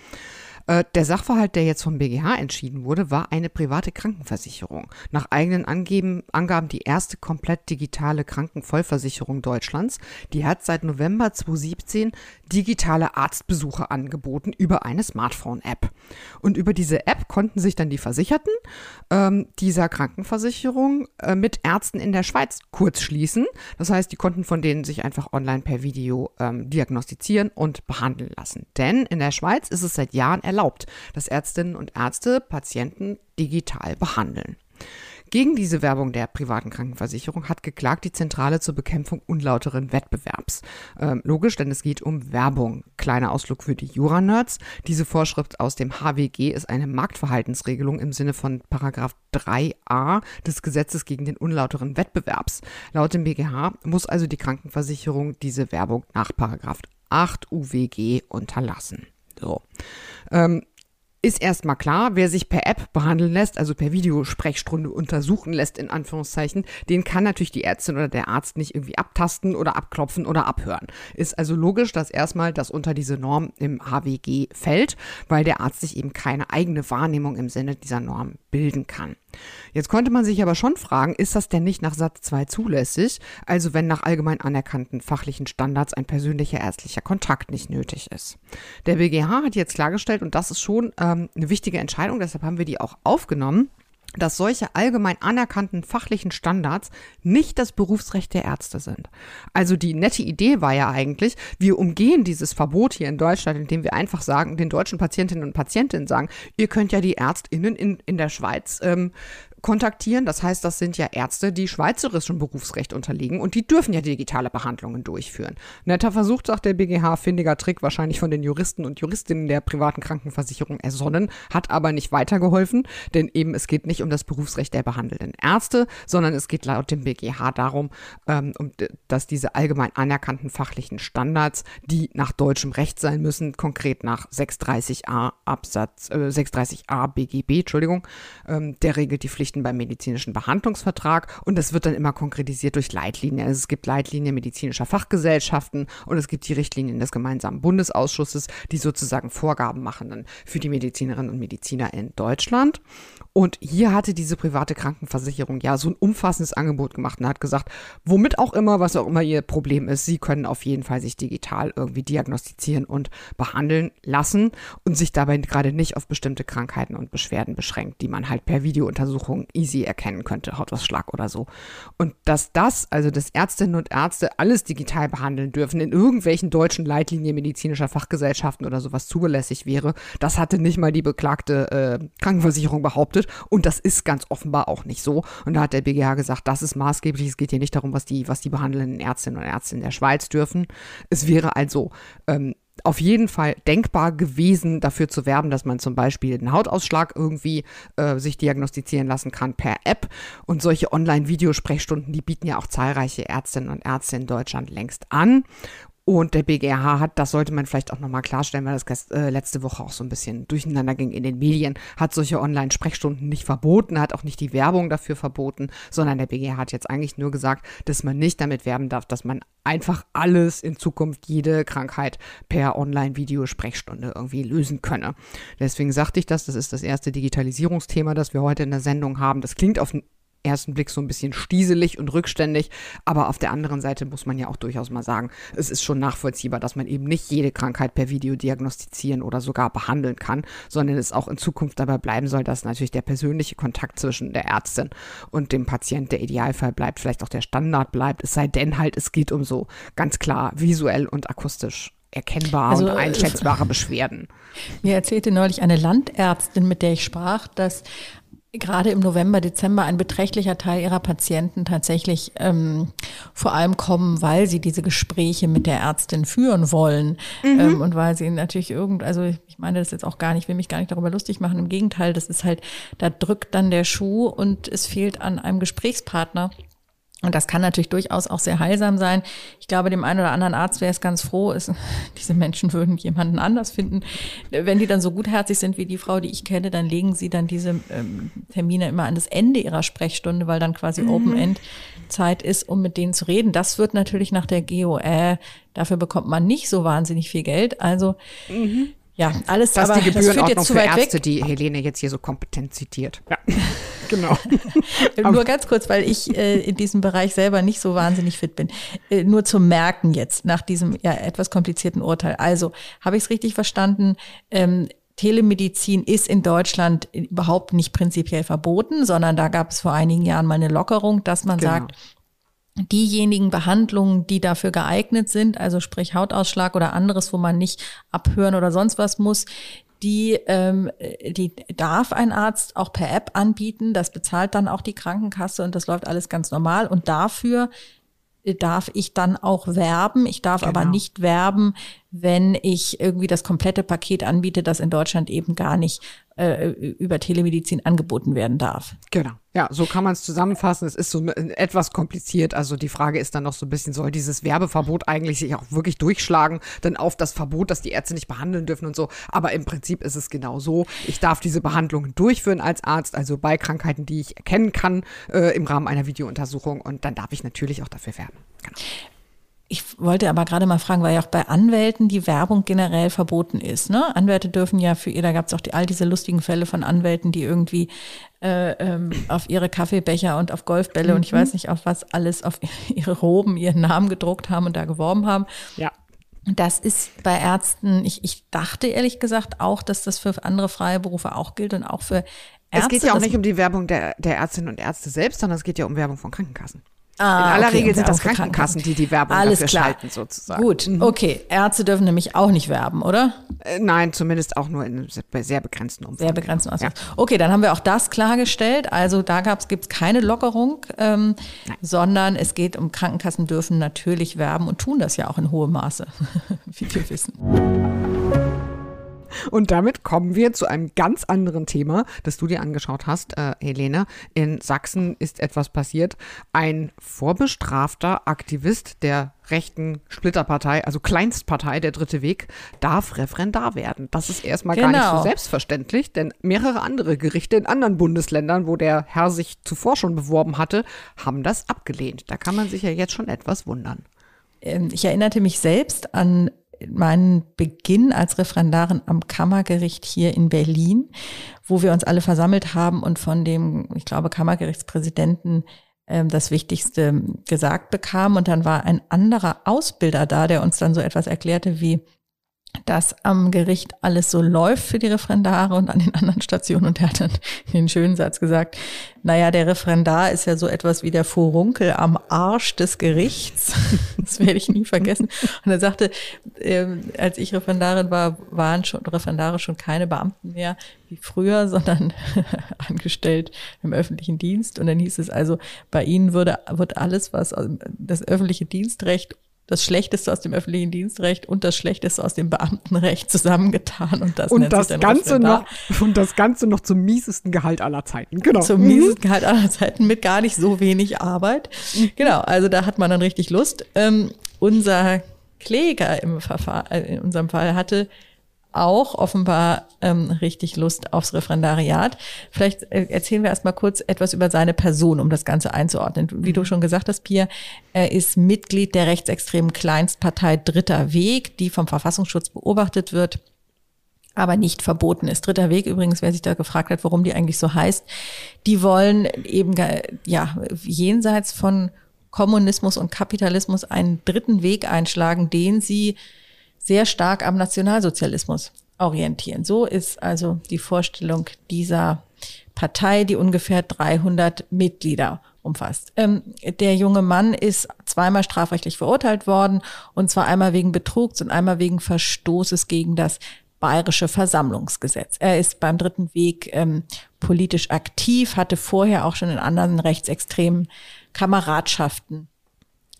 Äh, der Sachverhalt, der jetzt vom BGH entschieden wurde, war eine private Krankenversicherung. Nach eigenen Angeben, Angaben die erste komplett digitale Krankenvollversicherung Deutschlands. Die hat seit November 2017 digitale Arztbesuche angeboten über eine Smartphone-App. Und über diese App konnten sich dann die Versicherten ähm, dieser Krankenversicherung äh, mit Ärzten in der Schweiz kurz schließen. Das heißt, die konnten von denen sich einfach online per Video ähm, diagnostizieren und behandeln lassen. Denn in der Schweiz ist es seit Jahren erlaubt, dass Ärztinnen und Ärzte Patienten digital behandeln. Gegen diese Werbung der privaten Krankenversicherung hat geklagt die Zentrale zur Bekämpfung unlauteren Wettbewerbs. Ähm, logisch, denn es geht um Werbung. Kleiner Ausflug für die Jura-Nerds. Diese Vorschrift aus dem HWG ist eine Marktverhaltensregelung im Sinne von Paragraph 3a des Gesetzes gegen den unlauteren Wettbewerbs. Laut dem BGH muss also die Krankenversicherung diese Werbung nach Paragraph 8 UWG unterlassen. So. Ähm, ist erstmal klar, wer sich per App behandeln lässt, also per Videosprechstunde untersuchen lässt, in Anführungszeichen, den kann natürlich die Ärztin oder der Arzt nicht irgendwie abtasten oder abklopfen oder abhören. Ist also logisch, dass erstmal das unter diese Norm im HWG fällt, weil der Arzt sich eben keine eigene Wahrnehmung im Sinne dieser Norm bilden kann. Jetzt konnte man sich aber schon fragen, ist das denn nicht nach Satz 2 zulässig? Also wenn nach allgemein anerkannten fachlichen Standards ein persönlicher ärztlicher Kontakt nicht nötig ist. Der BGH hat jetzt klargestellt, und das ist schon ähm, eine wichtige Entscheidung, deshalb haben wir die auch aufgenommen, dass solche allgemein anerkannten fachlichen Standards nicht das Berufsrecht der Ärzte sind. Also die nette Idee war ja eigentlich, wir umgehen dieses Verbot hier in Deutschland, indem wir einfach sagen, den deutschen Patientinnen und Patientinnen sagen, ihr könnt ja die Ärztinnen in, in der Schweiz ähm, kontaktieren. Das heißt, das sind ja Ärzte, die schweizerischem Berufsrecht unterliegen und die dürfen ja digitale Behandlungen durchführen. Netter Versuch, sagt der BGH, findiger Trick, wahrscheinlich von den Juristen und Juristinnen der privaten Krankenversicherung ersonnen, hat aber nicht weitergeholfen, denn eben es geht nicht um das Berufsrecht der behandelnden Ärzte, sondern es geht laut dem BGH darum, ähm, um, dass diese allgemein anerkannten fachlichen Standards, die nach deutschem Recht sein müssen, konkret nach 630a Absatz, äh, 630a BGB, Entschuldigung, ähm, der regelt die Pflicht Pflichten beim medizinischen Behandlungsvertrag und das wird dann immer konkretisiert durch Leitlinien. Also es gibt Leitlinien medizinischer Fachgesellschaften und es gibt die Richtlinien des gemeinsamen Bundesausschusses, die sozusagen Vorgaben machen dann für die Medizinerinnen und Mediziner in Deutschland. Und hier hatte diese private Krankenversicherung ja so ein umfassendes Angebot gemacht und hat gesagt, womit auch immer, was auch immer ihr Problem ist, sie können auf jeden Fall sich digital irgendwie diagnostizieren und behandeln lassen und sich dabei gerade nicht auf bestimmte Krankheiten und Beschwerden beschränkt, die man halt per Videountersuchung easy erkennen könnte, Hautausschlag oder so. Und dass das, also dass Ärztinnen und Ärzte alles digital behandeln dürfen, in irgendwelchen deutschen Leitlinien medizinischer Fachgesellschaften oder sowas zulässig wäre, das hatte nicht mal die beklagte äh, Krankenversicherung behauptet. Und das ist ganz offenbar auch nicht so. Und da hat der BGH gesagt, das ist maßgeblich. Es geht hier nicht darum, was die, was die behandelnden Ärztinnen und Ärzte in der Schweiz dürfen. Es wäre also ähm, auf jeden Fall denkbar gewesen, dafür zu werben, dass man zum Beispiel einen Hautausschlag irgendwie äh, sich diagnostizieren lassen kann per App. Und solche Online-Videosprechstunden, die bieten ja auch zahlreiche Ärztinnen und Ärzte in Deutschland längst an. Und der BGH hat, das sollte man vielleicht auch nochmal klarstellen, weil das äh, letzte Woche auch so ein bisschen durcheinander ging in den Medien, hat solche Online-Sprechstunden nicht verboten, hat auch nicht die Werbung dafür verboten, sondern der BGH hat jetzt eigentlich nur gesagt, dass man nicht damit werben darf, dass man einfach alles in Zukunft, jede Krankheit per Online-Videosprechstunde irgendwie lösen könne. Deswegen sagte ich das, das ist das erste Digitalisierungsthema, das wir heute in der Sendung haben. Das klingt auf ersten Blick so ein bisschen stieselig und rückständig, aber auf der anderen Seite muss man ja auch durchaus mal sagen, es ist schon nachvollziehbar, dass man eben nicht jede Krankheit per Video diagnostizieren oder sogar behandeln kann, sondern es auch in Zukunft dabei bleiben soll, dass natürlich der persönliche Kontakt zwischen der Ärztin und dem Patient der Idealfall bleibt, vielleicht auch der Standard bleibt, es sei denn halt, es geht um so ganz klar visuell und akustisch erkennbare also, und äh, einschätzbare *laughs* Beschwerden. Mir erzählte neulich eine Landärztin, mit der ich sprach, dass gerade im November, Dezember ein beträchtlicher Teil ihrer Patienten tatsächlich ähm, vor allem kommen, weil sie diese Gespräche mit der Ärztin führen wollen mhm. ähm, und weil sie natürlich irgend, also ich meine das jetzt auch gar nicht, will mich gar nicht darüber lustig machen. Im Gegenteil, das ist halt, da drückt dann der Schuh und es fehlt an einem Gesprächspartner. Und das kann natürlich durchaus auch sehr heilsam sein. Ich glaube, dem einen oder anderen Arzt wäre es ganz froh, ist, *laughs* diese Menschen würden jemanden anders finden. Wenn die dann so gutherzig sind wie die Frau, die ich kenne, dann legen sie dann diese ähm, Termine immer an das Ende ihrer Sprechstunde, weil dann quasi mhm. Open-End-Zeit ist, um mit denen zu reden. Das wird natürlich nach der GOE, dafür bekommt man nicht so wahnsinnig viel Geld. Also mhm Ja, alles das aber ist die Gebührenordnung das für Ärzte, weg. die Helene jetzt hier so kompetent zitiert. Ja, *laughs* genau. *laughs* nur ganz kurz, weil ich äh, in diesem Bereich selber nicht so wahnsinnig fit bin. Äh, nur zum Merken jetzt nach diesem ja etwas komplizierten Urteil. Also habe ich es richtig verstanden? Ähm, Telemedizin ist in Deutschland überhaupt nicht prinzipiell verboten, sondern da gab es vor einigen Jahren mal eine Lockerung, dass man genau. sagt, diejenigen Behandlungen, die dafür geeignet sind, also sprich Hautausschlag oder anderes, wo man nicht abhören oder sonst was muss, die, ähm, die darf ein Arzt auch per App anbieten. Das bezahlt dann auch die Krankenkasse und das läuft alles ganz normal. Und dafür darf ich dann auch werben. Ich darf genau. aber nicht werben, wenn ich irgendwie das komplette Paket anbiete, das in Deutschland eben gar nicht äh, über Telemedizin angeboten werden darf. Genau. Ja, so kann man es zusammenfassen. Es ist so etwas kompliziert. Also die Frage ist dann noch so ein bisschen, soll dieses Werbeverbot eigentlich sich auch wirklich durchschlagen, denn auf das Verbot, dass die Ärzte nicht behandeln dürfen und so. Aber im Prinzip ist es genau so. Ich darf diese Behandlungen durchführen als Arzt, also bei Krankheiten, die ich erkennen kann, äh, im Rahmen einer Videountersuchung. Und dann darf ich natürlich auch dafür werben. Genau. Ich wollte aber gerade mal fragen, weil ja auch bei Anwälten die Werbung generell verboten ist. Ne? Anwälte dürfen ja für ihr, da gab es auch die, all diese lustigen Fälle von Anwälten, die irgendwie äh, ähm, auf ihre Kaffeebecher und auf Golfbälle mhm. und ich mhm. weiß nicht auf was alles, auf *laughs* ihre Roben ihren Namen gedruckt haben und da geworben haben. Ja. Das ist bei Ärzten, ich, ich dachte ehrlich gesagt auch, dass das für andere freie Berufe auch gilt und auch für Ärzte. Es geht ja auch nicht um die Werbung der, der Ärztinnen und Ärzte selbst, sondern es geht ja um Werbung von Krankenkassen. Ah, In aller okay, Regel sind das Krankenkassen, die die Werbung Alles dafür klar. schalten, sozusagen. Gut, mhm. okay. Ärzte dürfen nämlich auch nicht werben, oder? Äh, nein, zumindest auch nur in sehr begrenzten Umfang. Sehr begrenzten Umfang. Ja. Okay, dann haben wir auch das klargestellt. Also da gibt es keine Lockerung, ähm, sondern es geht um Krankenkassen dürfen natürlich werben und tun das ja auch in hohem Maße, *laughs* wie wir wissen. Und damit kommen wir zu einem ganz anderen Thema, das du dir angeschaut hast, äh, Helene. In Sachsen ist etwas passiert. Ein vorbestrafter Aktivist der rechten Splitterpartei, also Kleinstpartei, der Dritte Weg, darf Referendar werden. Das ist erstmal genau. gar nicht so genau. selbstverständlich, denn mehrere andere Gerichte in anderen Bundesländern, wo der Herr sich zuvor schon beworben hatte, haben das abgelehnt. Da kann man sich ja jetzt schon etwas wundern. Ähm, ich erinnerte mich selbst an meinen Beginn als Referendarin am Kammergericht hier in Berlin, wo wir uns alle versammelt haben und von dem, ich glaube, Kammergerichtspräsidenten ähm, das Wichtigste gesagt bekamen. Und dann war ein anderer Ausbilder da, der uns dann so etwas erklärte wie, dass am Gericht alles so läuft für die Referendare und an den anderen Stationen. Und er hat dann den schönen Satz gesagt, naja, der Referendar ist ja so etwas wie der Furunkel am Arsch des Gerichts. *laughs* Das werde ich nie vergessen. Und er sagte, äh, als ich Referendarin war, waren schon Referendare schon keine Beamten mehr wie früher, *laughs* sondern *laughs* angestellt im öffentlichen Dienst. Und dann hieß es also, bei ihnen würde, wird alles, was das öffentliche Dienstrecht das Schlechteste aus dem öffentlichen Dienstrecht und das Schlechteste aus dem Beamtenrecht zusammengetan und das und das Ganze noch und das Ganze noch zum miesesten Gehalt aller Zeiten. Genau. Zum mhm. miesesten Gehalt aller Zeiten mit gar nicht so wenig Arbeit. Mhm. genau also da hat man dann richtig Lust. Ähm, unser Kläger im Verfahren äh, in unserem Fall hatte auch offenbar ähm, richtig Lust aufs Referendariat. Vielleicht äh, erzählen wir erstmal kurz etwas über seine Person, um das Ganze einzuordnen. Wie du mhm. schon gesagt hast, Pia, er ist Mitglied der rechtsextremen Kleinstpartei Dritter Weg, die vom Verfassungsschutz beobachtet wird aber nicht verboten ist. Dritter Weg übrigens, wer sich da gefragt hat, warum die eigentlich so heißt, die wollen eben ja jenseits von Kommunismus und Kapitalismus einen dritten Weg einschlagen, den sie sehr stark am Nationalsozialismus orientieren. So ist also die Vorstellung dieser Partei, die ungefähr 300 Mitglieder umfasst. Ähm, der junge Mann ist zweimal strafrechtlich verurteilt worden, und zwar einmal wegen Betrugs und einmal wegen Verstoßes gegen das bayerische Versammlungsgesetz. Er ist beim dritten Weg ähm, politisch aktiv, hatte vorher auch schon in anderen rechtsextremen Kameradschaften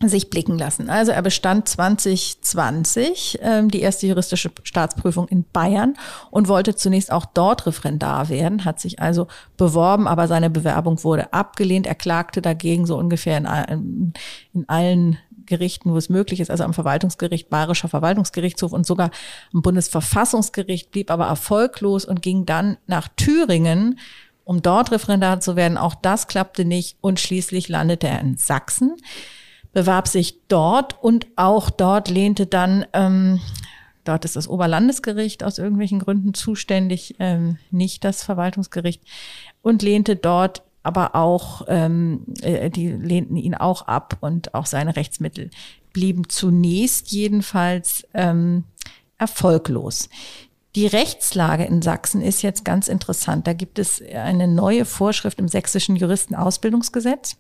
sich blicken lassen. Also er bestand 2020 ähm, die erste juristische Staatsprüfung in Bayern und wollte zunächst auch dort Referendar werden, hat sich also beworben, aber seine Bewerbung wurde abgelehnt. Er klagte dagegen so ungefähr in, in allen Gerichten, wo es möglich ist, also am Verwaltungsgericht, Bayerischer Verwaltungsgerichtshof und sogar am Bundesverfassungsgericht, blieb aber erfolglos und ging dann nach Thüringen, um dort Referendar zu werden. Auch das klappte nicht und schließlich landete er in Sachsen bewarb sich dort und auch dort lehnte dann ähm, Dort ist das Oberlandesgericht aus irgendwelchen Gründen zuständig, ähm, nicht das Verwaltungsgericht, und lehnte dort aber auch, ähm, äh, die lehnten ihn auch ab und auch seine Rechtsmittel blieben zunächst jedenfalls ähm, erfolglos. Die Rechtslage in Sachsen ist jetzt ganz interessant. Da gibt es eine neue Vorschrift im sächsischen Juristenausbildungsgesetz,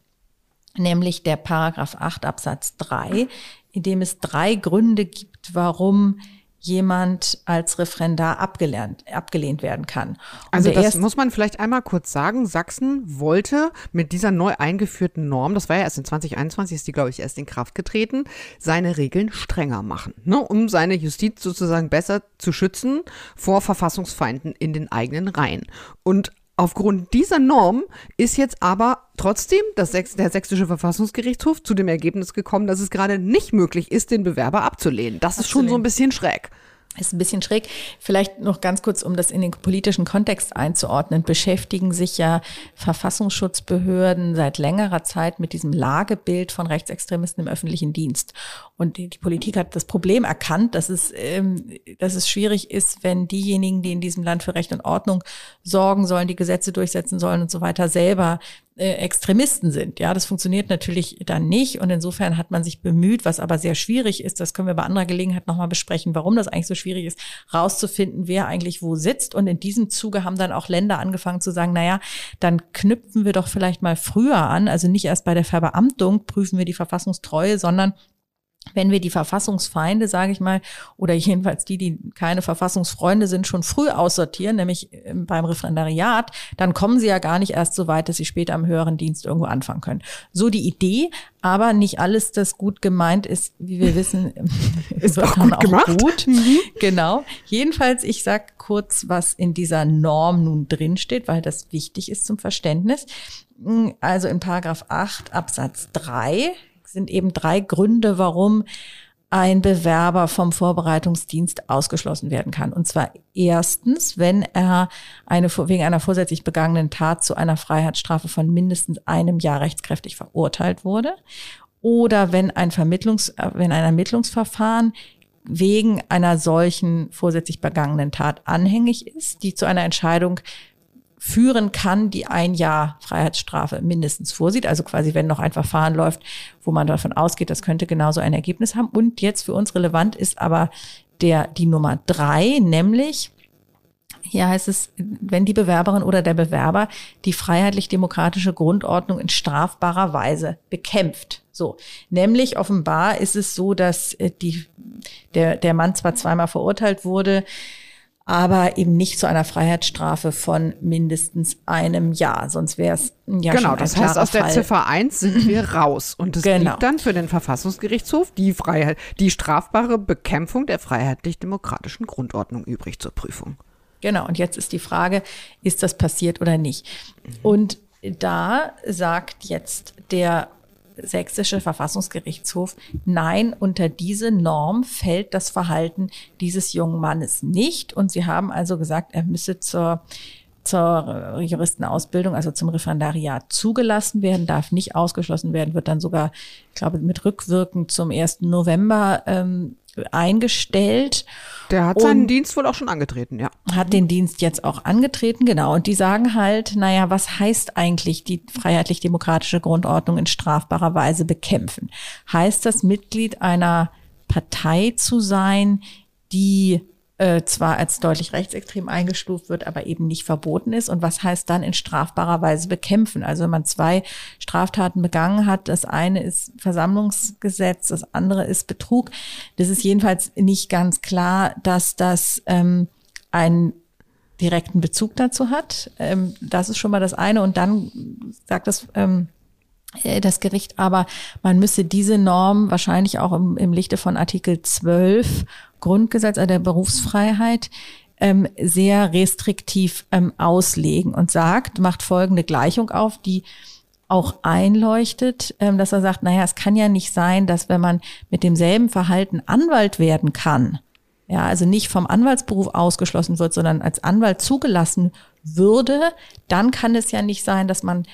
nämlich der Paragraph 8 Absatz 3, in dem es drei Gründe gibt, warum jemand als Referendar abgelehnt, abgelehnt werden kann. Und also das muss man vielleicht einmal kurz sagen. Sachsen wollte mit dieser neu eingeführten Norm, das war ja erst in 2021, ist die, glaube ich, erst in Kraft getreten, seine Regeln strenger machen, ne, um seine Justiz sozusagen besser zu schützen vor Verfassungsfeinden in den eigenen Reihen. Und Aufgrund dieser Norm ist jetzt aber trotzdem das Sächs der sächsische Verfassungsgerichtshof zu dem Ergebnis gekommen, dass es gerade nicht möglich ist, den Bewerber abzulehnen. Das ist schon so ein bisschen schräg. Ist ein bisschen schräg. Vielleicht noch ganz kurz, um das in den politischen Kontext einzuordnen, beschäftigen sich ja Verfassungsschutzbehörden seit längerer Zeit mit diesem Lagebild von Rechtsextremisten im öffentlichen Dienst. Und die, die Politik hat das Problem erkannt, dass es, ähm, dass es schwierig ist, wenn diejenigen, die in diesem Land für Recht und Ordnung sorgen sollen, die Gesetze durchsetzen sollen und so weiter, selber äh, Extremisten sind. Ja, das funktioniert natürlich dann nicht. Und insofern hat man sich bemüht, was aber sehr schwierig ist, das können wir bei anderer Gelegenheit nochmal besprechen, warum das eigentlich so schwierig ist, rauszufinden, wer eigentlich wo sitzt. Und in diesem Zuge haben dann auch Länder angefangen zu sagen, naja, dann knüpfen wir doch vielleicht mal früher an. Also nicht erst bei der Verbeamtung prüfen wir die Verfassungstreue, sondern wenn wir die Verfassungsfeinde, sage ich mal, oder jedenfalls die, die keine Verfassungsfreunde sind, schon früh aussortieren, nämlich ähm, beim Referendariat, dann kommen sie ja gar nicht erst so weit, dass sie später am höheren Dienst irgendwo anfangen können. So die Idee, aber nicht alles, das gut gemeint ist, wie wir wissen, *laughs* ist auch gut auch gemacht. Gut. Mhm. Genau. Jedenfalls, ich sag kurz, was in dieser Norm nun drinsteht, weil das wichtig ist zum Verständnis. Also in Paragraph 8 Absatz 3 sind eben drei Gründe, warum ein Bewerber vom Vorbereitungsdienst ausgeschlossen werden kann. Und zwar erstens, wenn er eine, wegen einer vorsätzlich begangenen Tat zu einer Freiheitsstrafe von mindestens einem Jahr rechtskräftig verurteilt wurde oder wenn ein Vermittlungs, äh, wenn ein Ermittlungsverfahren wegen einer solchen vorsätzlich begangenen Tat anhängig ist, die zu einer Entscheidung führen kann, die ein Jahr Freiheitsstrafe mindestens vorsieht. Also quasi, wenn noch ein Verfahren läuft, wo man davon ausgeht, das könnte genauso ein Ergebnis haben. Und jetzt für uns relevant ist aber der, die Nummer drei, nämlich, hier heißt es, wenn die Bewerberin oder der Bewerber die freiheitlich-demokratische Grundordnung in strafbarer Weise bekämpft. So, nämlich offenbar ist es so, dass äh, die, der, der Mann zwar zweimal verurteilt wurde, aber eben nicht zu einer Freiheitsstrafe von mindestens einem Jahr. Sonst wäre es ja Genau, das heißt, aus der Fall. Ziffer 1 sind *clears throat* wir raus. Und es Genau. liegt dann für den Verfassungsgerichtshof die Freiheit, die strafbare Bekämpfung der freiheitlich-demokratischen Grundordnung übrig zur Prüfung. Genau, und jetzt ist die Frage, ist das passiert oder nicht? Und da sagt jetzt der sächsische Verfassungsgerichtshof, nein, unter diese Norm fällt das Verhalten dieses jungen Mannes nicht. Und sie haben also gesagt, er müsse zur zur Juristenausbildung, also zum Referendariat zugelassen werden, darf nicht ausgeschlossen werden, wird dann sogar, ich glaube, mit Rückwirken zum 1. November ähm, eingestellt. Der hat seinen Dienst wohl auch schon angetreten, ja. Hat den Dienst jetzt auch angetreten, genau. Und die sagen halt, naja, was heißt eigentlich die freiheitlich-demokratische Grundordnung in strafbarer Weise bekämpfen? Heißt das, Mitglied einer Partei zu sein, die äh, zwar als deutlich rechtsextrem eingestuft wird, aber eben nicht verboten ist. Und was heißt dann in strafbarer Weise bekämpfen? Also wenn man zwei Straftaten begangen hat, das eine ist Versammlungsgesetz, das andere ist Betrug. Das ist jedenfalls nicht ganz klar, dass das ähm, einen direkten Bezug dazu hat. Ähm, das ist schon mal das eine. Und dann sagt das ähm, äh, das Gericht aber, man müsse diese Norm wahrscheinlich auch im, im Lichte von Artikel 12 Grundgesetz also der Berufsfreiheit ähm, sehr restriktiv ähm, auslegen und sagt, macht folgende Gleichung auf, die auch einleuchtet, ähm, dass er sagt, naja, es kann ja nicht sein, dass wenn man mit demselben Verhalten Anwalt werden kann, ja, also nicht vom Anwaltsberuf ausgeschlossen wird, sondern als Anwalt zugelassen würde, dann kann es ja nicht sein, dass man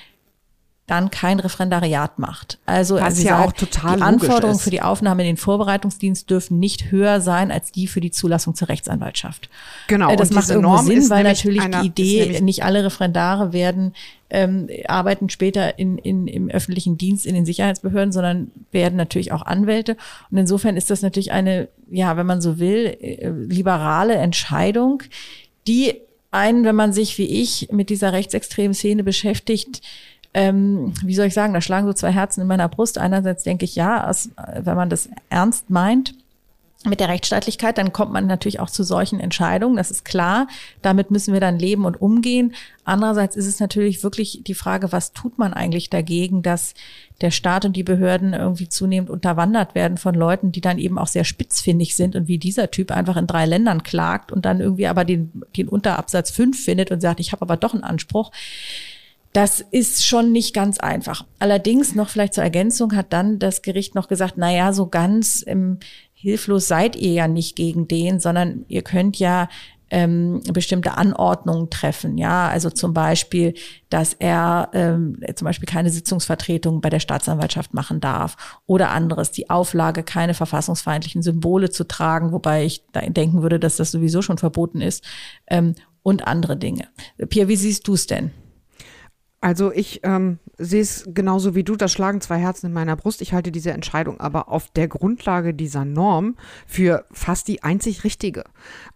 dann kein Referendariat macht. Also Was ja auch total die Anforderungen ist. für die Aufnahme in den Vorbereitungsdienst dürfen nicht höher sein als die für die Zulassung zur Rechtsanwaltschaft. Genau, Äh, Das macht irgendwo Norm Sinn, weil natürlich einer- die Idee, nicht alle Referendare werden ähm, arbeiten später in, in, im öffentlichen Dienst in den Sicherheitsbehörden, sondern werden natürlich auch Anwälte. Und insofern ist das natürlich eine, ja, wenn man so will, äh, liberale Entscheidung, die einen, wenn man sich wie ich mit dieser rechtsextremen Szene beschäftigt, ähm, wie soll ich sagen, da schlagen so zwei Herzen in meiner Brust. Einerseits denke ich, ja, wenn man das ernst meint, mit der Rechtsstaatlichkeit, dann kommt man natürlich auch zu solchen Entscheidungen, das ist klar. Damit müssen wir dann leben und umgehen. Andererseits ist es natürlich wirklich die Frage, was tut man eigentlich dagegen, dass der Staat und die Behörden irgendwie zunehmend unterwandert werden von Leuten, die dann eben auch sehr spitzfindig sind und wie dieser Typ einfach in drei Ländern klagt und dann irgendwie aber den, den Unterabsatz fünf findet und sagt, ich habe aber doch einen Anspruch. Das ist schon nicht ganz einfach. Allerdings noch vielleicht zur Ergänzung hat dann das Gericht noch gesagt, na ja, so ganz ähm, hilflos seid ihr ja nicht gegen den, sondern ihr könnt ja ähm, bestimmte Anordnungen treffen. Ja, also zum Beispiel, dass er ähm, zum Beispiel keine Sitzungsvertretung bei der Staatsanwaltschaft machen darf oder anderes. Die Auflage, keine verfassungsfeindlichen Symbole zu tragen, wobei ich denken würde, dass das sowieso schon verboten ist ähm, und andere Dinge. Pierre, wie siehst du es denn? Also ich ähm, sehe es genauso wie du, da schlagen zwei Herzen in meiner Brust. Ich halte diese Entscheidung aber auf der Grundlage dieser Norm für fast die einzig richtige.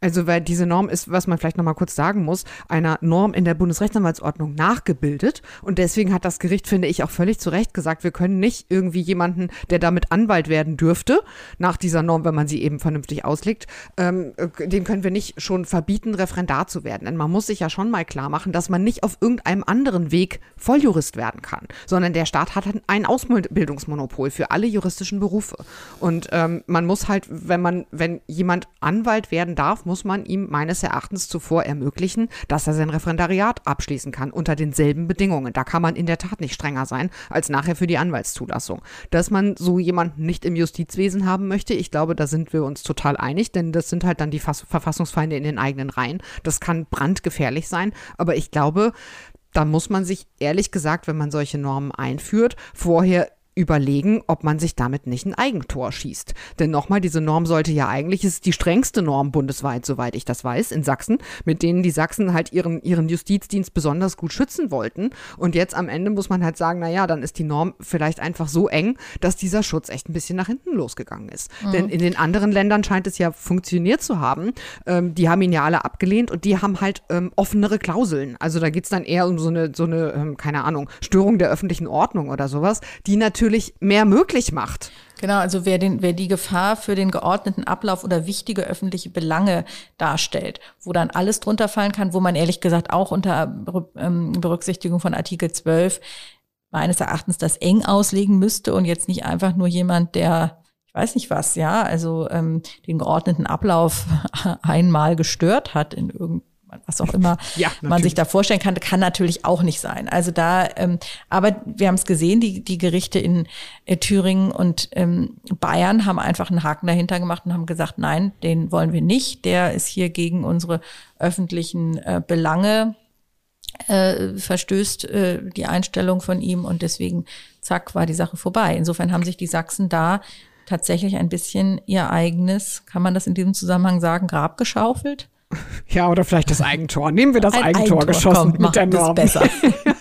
Also weil diese Norm ist, was man vielleicht nochmal kurz sagen muss, einer Norm in der Bundesrechtsanwaltsordnung nachgebildet. Und deswegen hat das Gericht, finde ich, auch völlig zu Recht gesagt, wir können nicht irgendwie jemanden, der damit Anwalt werden dürfte, nach dieser Norm, wenn man sie eben vernünftig auslegt, ähm, äh, dem können wir nicht schon verbieten, Referendar zu werden. Denn man muss sich ja schon mal klar machen, dass man nicht auf irgendeinem anderen Weg Volljurist werden kann, sondern der Staat hat ein Ausbildungsmonopol für alle juristischen Berufe. Und ähm, man muss halt, wenn man, wenn jemand Anwalt werden darf, muss man ihm meines Erachtens zuvor ermöglichen, dass er sein Referendariat abschließen kann unter denselben Bedingungen. Da kann man in der Tat nicht strenger sein als nachher für die Anwaltszulassung. Dass man so jemanden nicht im Justizwesen haben möchte, ich glaube, da sind wir uns total einig, denn das sind halt dann die Fass Verfassungsfeinde in den eigenen Reihen. Das kann brandgefährlich sein, aber ich glaube, da muss man sich ehrlich gesagt, wenn man solche Normen einführt, vorher überlegen, ob man sich damit nicht ein Eigentor schießt. Denn nochmal, diese Norm sollte ja eigentlich, es ist die strengste Norm bundesweit, soweit ich das weiß, in Sachsen, mit denen die Sachsen halt ihren, ihren Justizdienst besonders gut schützen wollten. Und jetzt am Ende muss man halt sagen, na ja, dann ist die Norm vielleicht einfach so eng, dass dieser Schutz echt ein bisschen nach hinten losgegangen ist. Denn in den anderen Ländern scheint es ja funktioniert zu haben. Ähm, die haben ihn ja alle abgelehnt und die haben halt ähm, offenere Klauseln. Also da geht's dann eher um so eine, so eine, ähm, keine Ahnung, Störung der öffentlichen Ordnung oder sowas, die natürlich mehr möglich macht. Genau, also wer, den, wer die Gefahr für den geordneten Ablauf oder wichtige öffentliche Belange darstellt, wo dann alles drunter fallen kann, wo man ehrlich gesagt auch unter ähm, Berücksichtigung von Artikel 12 meines Erachtens das eng auslegen müsste und jetzt nicht einfach nur jemand, der ich weiß nicht was, ja, also ähm, den geordneten Ablauf *laughs* einmal gestört hat in irgendeinem was auch immer *laughs* Ja, man sich da vorstellen kann, kann natürlich auch nicht sein. Also da, ähm, aber wir haben es gesehen, die, die Gerichte in äh, Thüringen und ähm, Bayern haben einfach einen Haken dahinter gemacht und haben gesagt, nein, den wollen wir nicht. Der ist hier gegen unsere öffentlichen äh, Belange äh, verstößt äh, die Einstellung von ihm und deswegen, zack, war die Sache vorbei. Insofern haben sich die Sachsen da tatsächlich ein bisschen ihr eigenes, kann man das in diesem Zusammenhang sagen, Grab geschaufelt? Ja, oder vielleicht das Eigentor. Nehmen wir das Eigentor, Eigentor, geschossen komm, mit der Norm. besser. *laughs*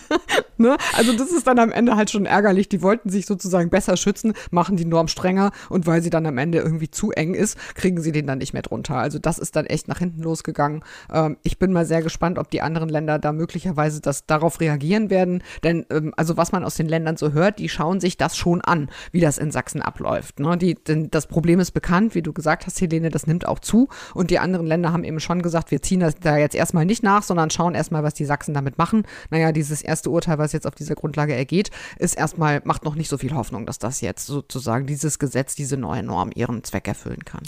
ne? Also das ist dann am Ende halt schon ärgerlich. Die wollten sich sozusagen besser schützen, machen die Norm strenger und weil sie dann am Ende irgendwie zu eng ist, kriegen sie den dann nicht mehr drunter. Also das ist dann echt nach hinten losgegangen. Ähm, ich bin mal sehr gespannt, ob die anderen Länder da möglicherweise das darauf reagieren werden. Denn ähm, also was man aus den Ländern so hört, die schauen sich das schon an, wie das in Sachsen abläuft. Ne? Die, denn das Problem ist bekannt, wie du gesagt hast, Helene, das nimmt auch zu. Und die anderen Länder haben eben schon gesagt, wir ziehen das da jetzt erstmal nicht nach, sondern schauen erstmal, was die Sachsen damit machen. Naja, dieses erste Urteil, was jetzt auf dieser Grundlage ergeht, ist erstmal, macht noch nicht so viel Hoffnung, dass das jetzt sozusagen dieses Gesetz, diese neue Norm ihren Zweck erfüllen kann.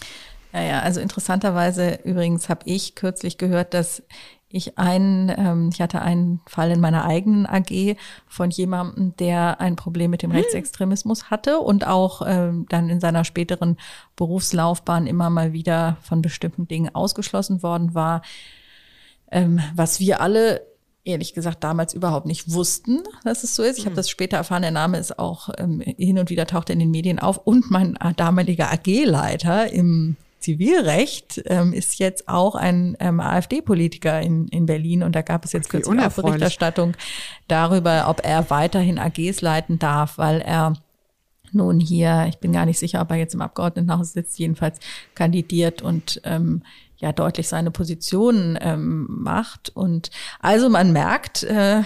Ja, ja, also interessanterweise übrigens habe ich kürzlich gehört, dass ich einen, ähm, ich hatte einen Fall in meiner eigenen AG von jemandem, der ein Problem mit dem Rechtsextremismus hatte und auch ähm, dann in seiner späteren Berufslaufbahn immer mal wieder von bestimmten Dingen ausgeschlossen worden war, ähm, was wir alle ehrlich gesagt damals überhaupt nicht wussten, dass es so ist. Ich habe mhm. das später erfahren, der Name ist auch ähm, hin und wieder taucht in den Medien auf. Und mein damaliger AG-Leiter im Zivilrecht ähm, ist jetzt auch ein ähm, AfD-Politiker in, in Berlin und da gab es jetzt okay, kürzlich auch Berichterstattung darüber, ob er weiterhin AGs leiten darf, weil er nun hier, ich bin gar nicht sicher, ob er jetzt im Abgeordnetenhaus sitzt, jedenfalls kandidiert und ähm, ja deutlich seine Position ähm, macht. Und also man merkt, äh,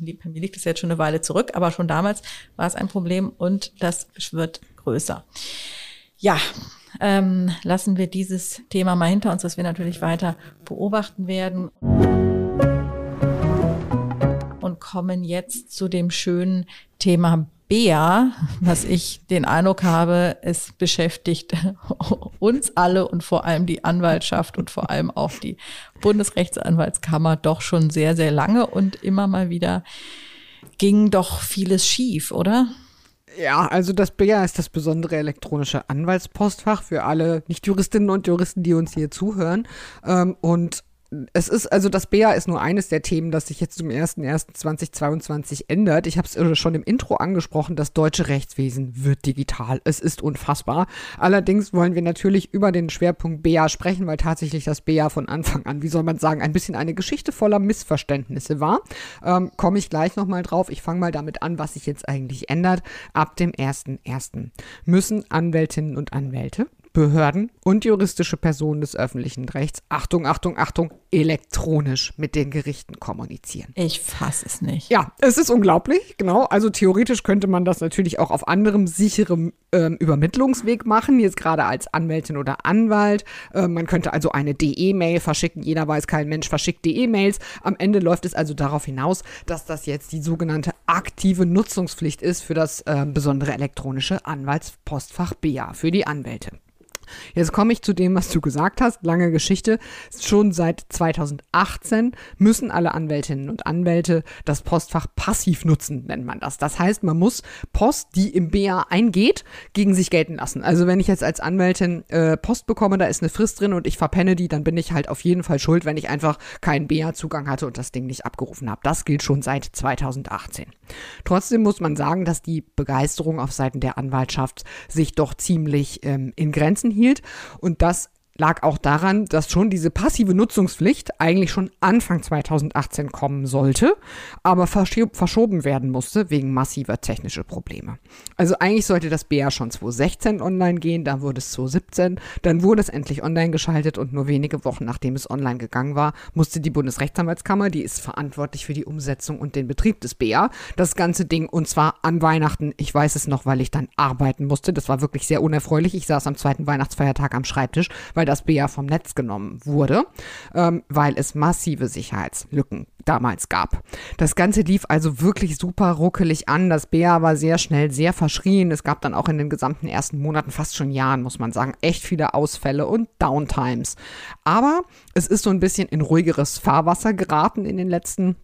mir liegt es jetzt schon eine Weile zurück, aber schon damals war es ein Problem und das wird größer. Ja, ähm, lassen wir dieses Thema mal hinter uns, das wir natürlich weiter beobachten werden. Und kommen jetzt zu dem schönen Thema Bea, was ich den Eindruck habe, es beschäftigt *laughs* uns alle und vor allem die Anwaltschaft und vor allem auch die Bundesrechtsanwaltskammer doch schon sehr, sehr lange und immer mal wieder ging doch vieles schief, oder? Ja, also das BEA ist das besondere elektronische Anwaltspostfach für alle Nicht-Juristinnen und Juristen, die uns hier zuhören. Ähm, und es ist, also das BEA ist nur eines der Themen, das sich jetzt zum 01.01.2022 ändert. Ich habe es äh, schon im Intro angesprochen, das deutsche Rechtswesen wird digital. Es ist unfassbar. Allerdings wollen wir natürlich über den Schwerpunkt BEA sprechen, weil tatsächlich das BEA von Anfang an, wie soll man sagen, ein bisschen eine Geschichte voller Missverständnisse war. Ähm, Komme ich gleich nochmal drauf. Ich fange mal damit an, was sich jetzt eigentlich ändert. Ab dem 01.01. müssen Anwältinnen und Anwälte Behörden und juristische Personen des öffentlichen Rechts, Achtung, Achtung, Achtung, elektronisch mit den Gerichten kommunizieren. Ich fasse es nicht. Ja, es ist unglaublich, genau. Also theoretisch könnte man das natürlich auch auf anderem sicherem ähm, Übermittlungsweg machen, jetzt gerade als Anwältin oder Anwalt. Äh, man könnte also eine DE-Mail verschicken. Jeder weiß, kein Mensch verschickt DE-Mails. Am Ende läuft es also darauf hinaus, dass das jetzt die sogenannte aktive Nutzungspflicht ist für das äh, besondere elektronische Anwaltspostfach BEA für die Anwälte. Jetzt komme ich zu dem, was du gesagt hast. Lange Geschichte. Schon seit 2018 müssen alle Anwältinnen und Anwälte das Postfach passiv nutzen, nennt man das. Das heißt, man muss Post, die im BA eingeht, gegen sich gelten lassen. Also wenn ich jetzt als Anwältin äh, Post bekomme, da ist eine Frist drin und ich verpenne die, dann bin ich halt auf jeden Fall schuld, wenn ich einfach keinen BA-Zugang hatte und das Ding nicht abgerufen habe. Das gilt schon seit 2018. Trotzdem muss man sagen, dass die Begeisterung auf Seiten der Anwaltschaft sich doch ziemlich ähm, in Grenzen hielt und das lag auch daran, dass schon diese passive Nutzungspflicht eigentlich schon Anfang 2018 kommen sollte, aber verschoben werden musste wegen massiver technischer Probleme. Also eigentlich sollte das BR schon 2016 online gehen, dann wurde es 2017, dann wurde es endlich online geschaltet und nur wenige Wochen nachdem es online gegangen war, musste die Bundesrechtsanwaltskammer, die ist verantwortlich für die Umsetzung und den Betrieb des BR, das ganze Ding und zwar an Weihnachten, ich weiß es noch, weil ich dann arbeiten musste, das war wirklich sehr unerfreulich, ich saß am zweiten Weihnachtsfeiertag am Schreibtisch, weil das BA vom Netz genommen wurde, ähm, weil es massive Sicherheitslücken damals gab. Das Ganze lief also wirklich super ruckelig an. Das BA war sehr schnell sehr verschrien. Es gab dann auch in den gesamten ersten Monaten, fast schon Jahren, muss man sagen, echt viele Ausfälle und Downtimes. Aber es ist so ein bisschen in ruhigeres Fahrwasser geraten in den letzten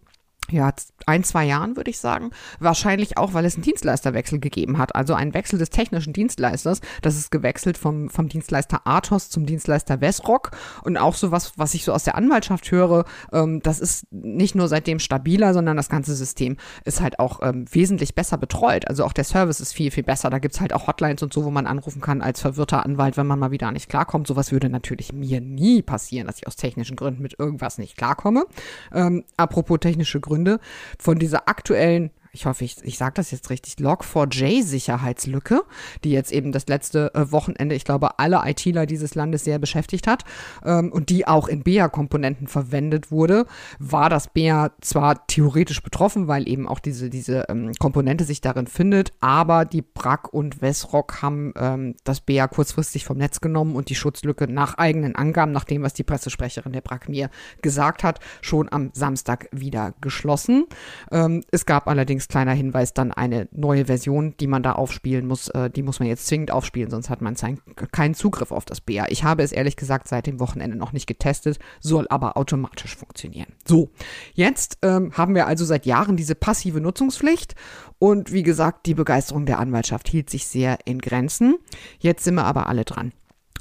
ja, ein, zwei Jahren, würde ich sagen. Wahrscheinlich auch, weil es einen Dienstleisterwechsel gegeben hat. Also einen Wechsel des technischen Dienstleisters. Das ist gewechselt vom, vom Dienstleister Athos zum Dienstleister Vesrock. Und auch so was, was ich so aus der Anwaltschaft höre, ähm, das ist nicht nur seitdem stabiler, sondern das ganze System ist halt auch ähm, wesentlich besser betreut. Also auch der Service ist viel, viel besser. Da gibt's halt auch Hotlines und so, wo man anrufen kann als verwirrter Anwalt, wenn man mal wieder nicht klarkommt. Sowas würde natürlich mir nie passieren, dass ich aus technischen Gründen mit irgendwas nicht klarkomme. Ähm, apropos technische Gründe. Gründe. Von dieser aktuellen ich hoffe, ich, ich sage das jetzt richtig, Log4j-Sicherheitslücke, die jetzt eben das letzte äh, Wochenende, ich glaube, alle ITler dieses Landes sehr beschäftigt hat ähm, und die auch in BEA-Komponenten verwendet wurde, war das BEA zwar theoretisch betroffen, weil eben auch diese, diese ähm, Komponente sich darin findet, aber die BRAC und Wesrock haben ähm, das BEA kurzfristig vom Netz genommen und die Schutzlücke nach eigenen Angaben, nach dem, was die Pressesprecherin der BRAC mir gesagt hat, schon am Samstag wieder geschlossen. Ähm, es gab allerdings kleiner Hinweis, dann eine neue Version, die man da aufspielen muss. Äh, die muss man jetzt zwingend aufspielen, sonst hat man sein, keinen Zugriff auf das BA. Ich habe es ehrlich gesagt seit dem Wochenende noch nicht getestet, soll aber automatisch funktionieren. So, jetzt ähm, haben wir also seit Jahren diese passive Nutzungspflicht und wie gesagt, die Begeisterung der Anwaltschaft hielt sich sehr in Grenzen. Jetzt sind wir aber alle dran.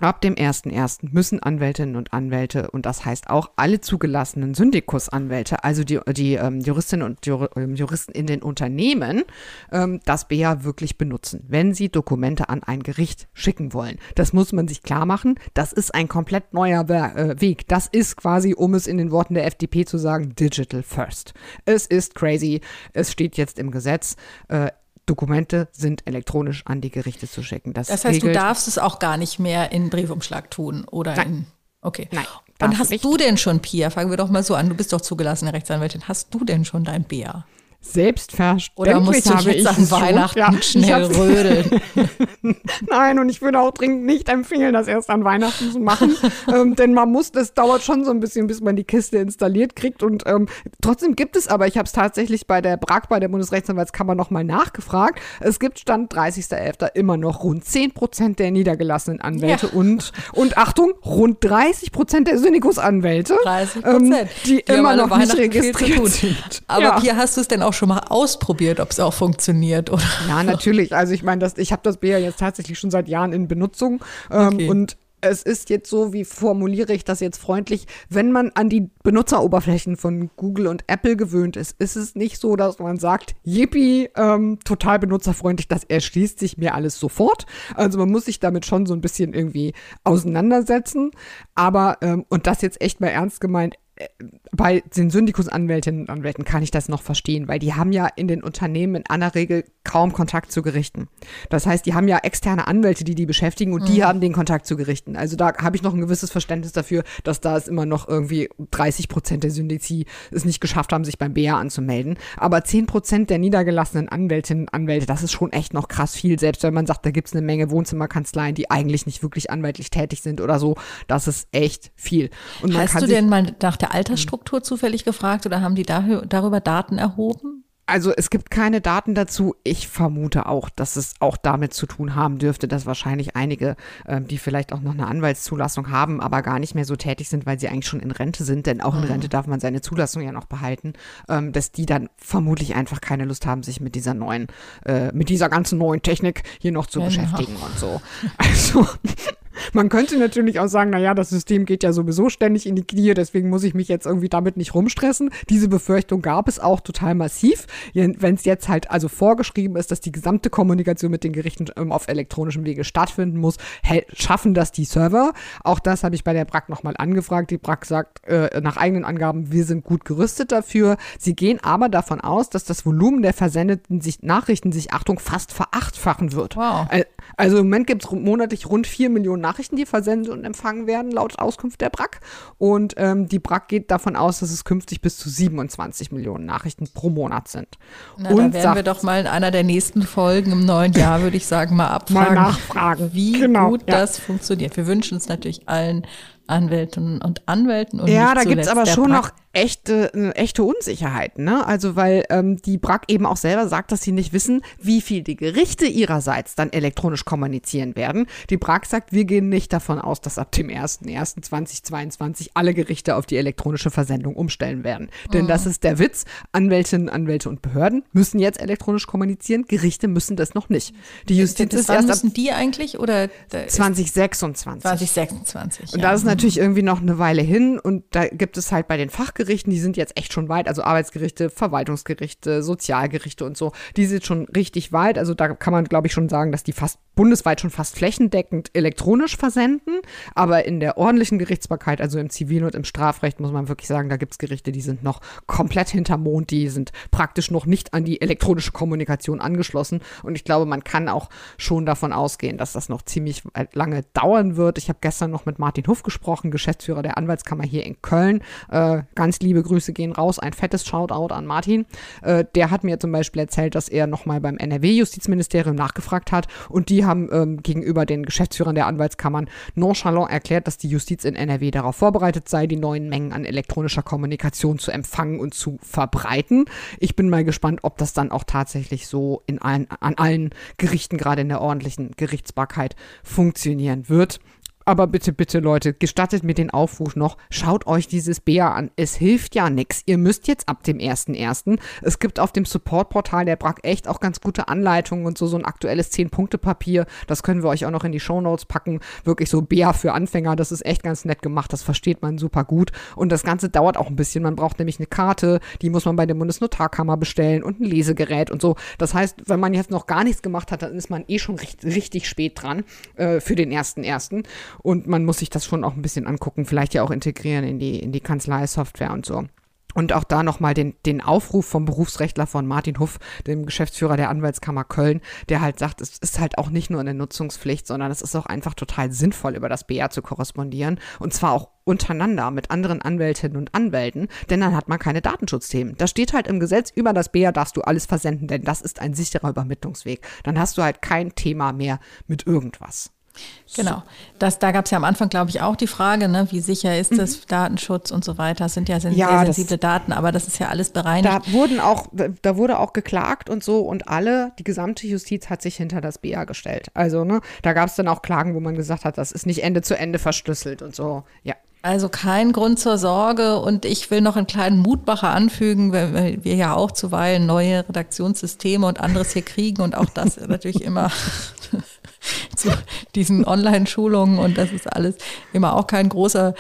Ab dem 1.1. müssen Anwältinnen und Anwälte, und das heißt auch alle zugelassenen Syndikusanwälte, also die, die ähm, Juristinnen und Jur ähm, Juristen in den Unternehmen, ähm, das BEA wirklich benutzen, wenn sie Dokumente an ein Gericht schicken wollen. Das muss man sich klar machen. Das ist ein komplett neuer äh, Weg. Das ist quasi, um es in den Worten der FDP zu sagen, Digital First. Es ist crazy. Es steht jetzt im Gesetz. Äh, Dokumente sind elektronisch an die Gerichte zu schicken. Das, das heißt, du darfst es auch gar nicht mehr in Briefumschlag tun oder Nein. in. Okay. Nein. Und hast nicht. du denn schon, Pia, fangen wir doch mal so an, du bist doch zugelassene Rechtsanwältin, hast du denn schon dein BA? Selbstverständlich Oder musst du habe jetzt an Weihnachten ja, schnell rödeln? *laughs* Nein, und ich würde auch dringend nicht empfehlen, das erst an Weihnachten zu machen, *laughs* ähm, denn man muss, das dauert schon so ein bisschen, bis man die Kiste installiert kriegt und ähm, trotzdem gibt es aber, ich habe es tatsächlich bei der BRAG, bei der Bundesrechtsanwaltskammer nochmal nachgefragt, es gibt Stand 30.11. immer noch rund 10 Prozent der niedergelassenen Anwälte ja. und, und Achtung, rund 30 Prozent der Syndikusanwälte, 30 ähm, die, die immer noch nicht registriert sind. Aber ja. hier hast du es denn auch schon mal ausprobiert, ob es auch funktioniert, oder? Ja, natürlich. Also ich meine, ich habe das Bär jetzt tatsächlich schon seit Jahren in Benutzung ähm, okay. und es ist jetzt so, wie formuliere ich das jetzt freundlich, wenn man an die Benutzeroberflächen von Google und Apple gewöhnt ist, ist es nicht so, dass man sagt, yippie, ähm, total benutzerfreundlich, das erschließt sich mir alles sofort. Also man muss sich damit schon so ein bisschen irgendwie auseinandersetzen. Aber, ähm, und das jetzt echt mal ernst gemeint, bei den Syndikusanwältinnen und Anwälten kann ich das noch verstehen, weil die haben ja in den Unternehmen in aller Regel kaum Kontakt zu Gerichten. Das heißt, die haben ja externe Anwälte, die die beschäftigen und mhm. die haben den Kontakt zu Gerichten. Also da habe ich noch ein gewisses Verständnis dafür, dass da es immer noch irgendwie 30 Prozent der Syndizi es nicht geschafft haben, sich beim BA anzumelden. Aber 10 Prozent der niedergelassenen Anwältinnen und Anwälte, das ist schon echt noch krass viel. Selbst wenn man sagt, da gibt es eine Menge Wohnzimmerkanzleien, die eigentlich nicht wirklich anwaltlich tätig sind oder so, das ist echt viel. Und Hast du denn mal nach der der Altersstruktur zufällig gefragt oder haben die darüber Daten erhoben? Also es gibt keine Daten dazu. Ich vermute auch, dass es auch damit zu tun haben dürfte, dass wahrscheinlich einige, ähm, die vielleicht auch noch eine Anwaltszulassung haben, aber gar nicht mehr so tätig sind, weil sie eigentlich schon in Rente sind, denn auch in mhm. Rente darf man seine Zulassung ja noch behalten, ähm, dass die dann vermutlich einfach keine Lust haben, sich mit dieser neuen, äh, mit dieser ganzen neuen Technik hier noch zu genau. beschäftigen und so. *laughs* Also man könnte natürlich auch sagen, naja, das System geht ja sowieso ständig in die Knie, deswegen muss ich mich jetzt irgendwie damit nicht rumstressen. Diese Befürchtung gab es auch total massiv. Wenn es jetzt halt also vorgeschrieben ist, dass die gesamte Kommunikation mit den Gerichten ähm, auf elektronischem Wege stattfinden muss, schaffen das die Server. Auch das habe ich bei der BRAC nochmal angefragt. Die BRAC sagt äh, nach eigenen Angaben, wir sind gut gerüstet dafür. Sie gehen aber davon aus, dass das Volumen der versendeten sich Nachrichten sich, Achtung, fast verachtfachen wird. Wow. Also im Moment gibt es monatlich rund 4 Millionen Nachrichten, die versendet und empfangen werden, laut Auskunft der BRAC. Und ähm, die BRAC geht davon aus, dass es künftig bis zu 27 Millionen Nachrichten pro Monat sind. Na, und da werden sagt, wir doch mal in einer der nächsten Folgen im neuen Jahr, würde ich sagen, mal abfragen, mal nachfragen. wie genau, gut ja. das funktioniert. Wir wünschen es natürlich allen Anwältinnen und Anwälten. Und ja, da gibt es aber schon noch echte, äh, echte Unsicherheiten. Ne? Also weil ähm, die BRAC eben auch selber sagt, dass sie nicht wissen, wie viel die Gerichte ihrerseits dann elektronisch kommunizieren werden. Die BRAC sagt, wir gehen nicht davon aus, dass ab dem 01.01.2022 alle Gerichte auf die elektronische Versendung umstellen werden. Denn mhm. das ist der Witz. Anwältinnen, Anwälte und Behörden müssen jetzt elektronisch kommunizieren. Gerichte müssen das noch nicht. Die Justiz ist erst müssen die eigentlich oder 2026. 2026. Und ja. das ist natürlich irgendwie noch eine Weile hin und da gibt es halt bei den Fachgerichten Gerichten, die sind jetzt echt schon weit, also Arbeitsgerichte, Verwaltungsgerichte, Sozialgerichte und so, die sind schon richtig weit. Also da kann man, glaube ich, schon sagen, dass die fast bundesweit schon fast flächendeckend elektronisch versenden. Aber in der ordentlichen Gerichtsbarkeit, also im Zivil- und im Strafrecht, muss man wirklich sagen, da gibt es Gerichte, die sind noch komplett hinterm Mond, die sind praktisch noch nicht an die elektronische Kommunikation angeschlossen. Und ich glaube, man kann auch schon davon ausgehen, dass das noch ziemlich lange dauern wird. Ich habe gestern noch mit Martin Huff gesprochen, Geschäftsführer der Anwaltskammer hier in Köln. Äh, ganz ganz liebe Grüße gehen raus. Ein fettes Shoutout an Martin. Äh, der hat mir zum Beispiel erzählt, dass er nochmal beim NRW-Justizministerium nachgefragt hat und die haben ähm, gegenüber den Geschäftsführern der Anwaltskammern nonchalant erklärt, dass die Justiz in NRW darauf vorbereitet sei, die neuen Mengen an elektronischer Kommunikation zu empfangen und zu verbreiten. Ich bin mal gespannt, ob das dann auch tatsächlich so in allen, an allen Gerichten, gerade in der ordentlichen Gerichtsbarkeit, funktionieren wird aber bitte, bitte, Leute, gestattet mir den Aufruf noch, schaut euch dieses Bär an. Es hilft ja nichts. Ihr müsst jetzt ab dem 1.1. Es gibt auf dem Support-Portal der Brack echt auch ganz gute Anleitungen und so, so ein aktuelles 10-Punkte-Papier. Das können wir euch auch noch in die Shownotes packen. Wirklich so Bär für Anfänger. Das ist echt ganz nett gemacht. Das versteht man super gut. Und das Ganze dauert auch ein bisschen. Man braucht nämlich eine Karte. Die muss man bei der Bundesnotarkammer bestellen und ein Lesegerät und so. Das heißt, wenn man jetzt noch gar nichts gemacht hat, dann ist man eh schon richtig, richtig spät dran äh, für den 1.1. Und man muss sich das schon auch ein bisschen angucken, vielleicht ja auch integrieren in die, in die Kanzlei-Software und so. Und auch da nochmal den, den Aufruf vom Berufsrechtler von Martin Huff, dem Geschäftsführer der Anwaltskammer Köln, der halt sagt, es ist halt auch nicht nur eine Nutzungspflicht, sondern es ist auch einfach total sinnvoll, über das BR zu korrespondieren. Und zwar auch untereinander mit anderen Anwältinnen und Anwälten, denn dann hat man keine Datenschutzthemen. Da steht halt im Gesetz, über das BR darfst du alles versenden, denn das ist ein sicherer Übermittlungsweg. Dann hast du halt kein Thema mehr mit irgendwas. Genau. Das, da gab es ja am Anfang, glaube ich, auch die Frage, ne, wie sicher ist das mhm. Datenschutz und so weiter. Das sind ja, sind ja sehr sensible Daten, aber das ist ja alles bereinigt. Da wurden auch, da wurde auch geklagt und so und alle, die gesamte Justiz hat sich hinter das BA gestellt. Also, ne, da gab es dann auch Klagen, wo man gesagt hat, das ist nicht Ende zu Ende verschlüsselt und so. Ja. Also kein Grund zur Sorge und ich will noch einen kleinen Mutmacher anfügen, weil wir ja auch zuweilen neue Redaktionssysteme und anderes hier kriegen und auch das *laughs* natürlich immer *laughs* zu diesen Online-Schulungen und das ist alles immer auch kein großer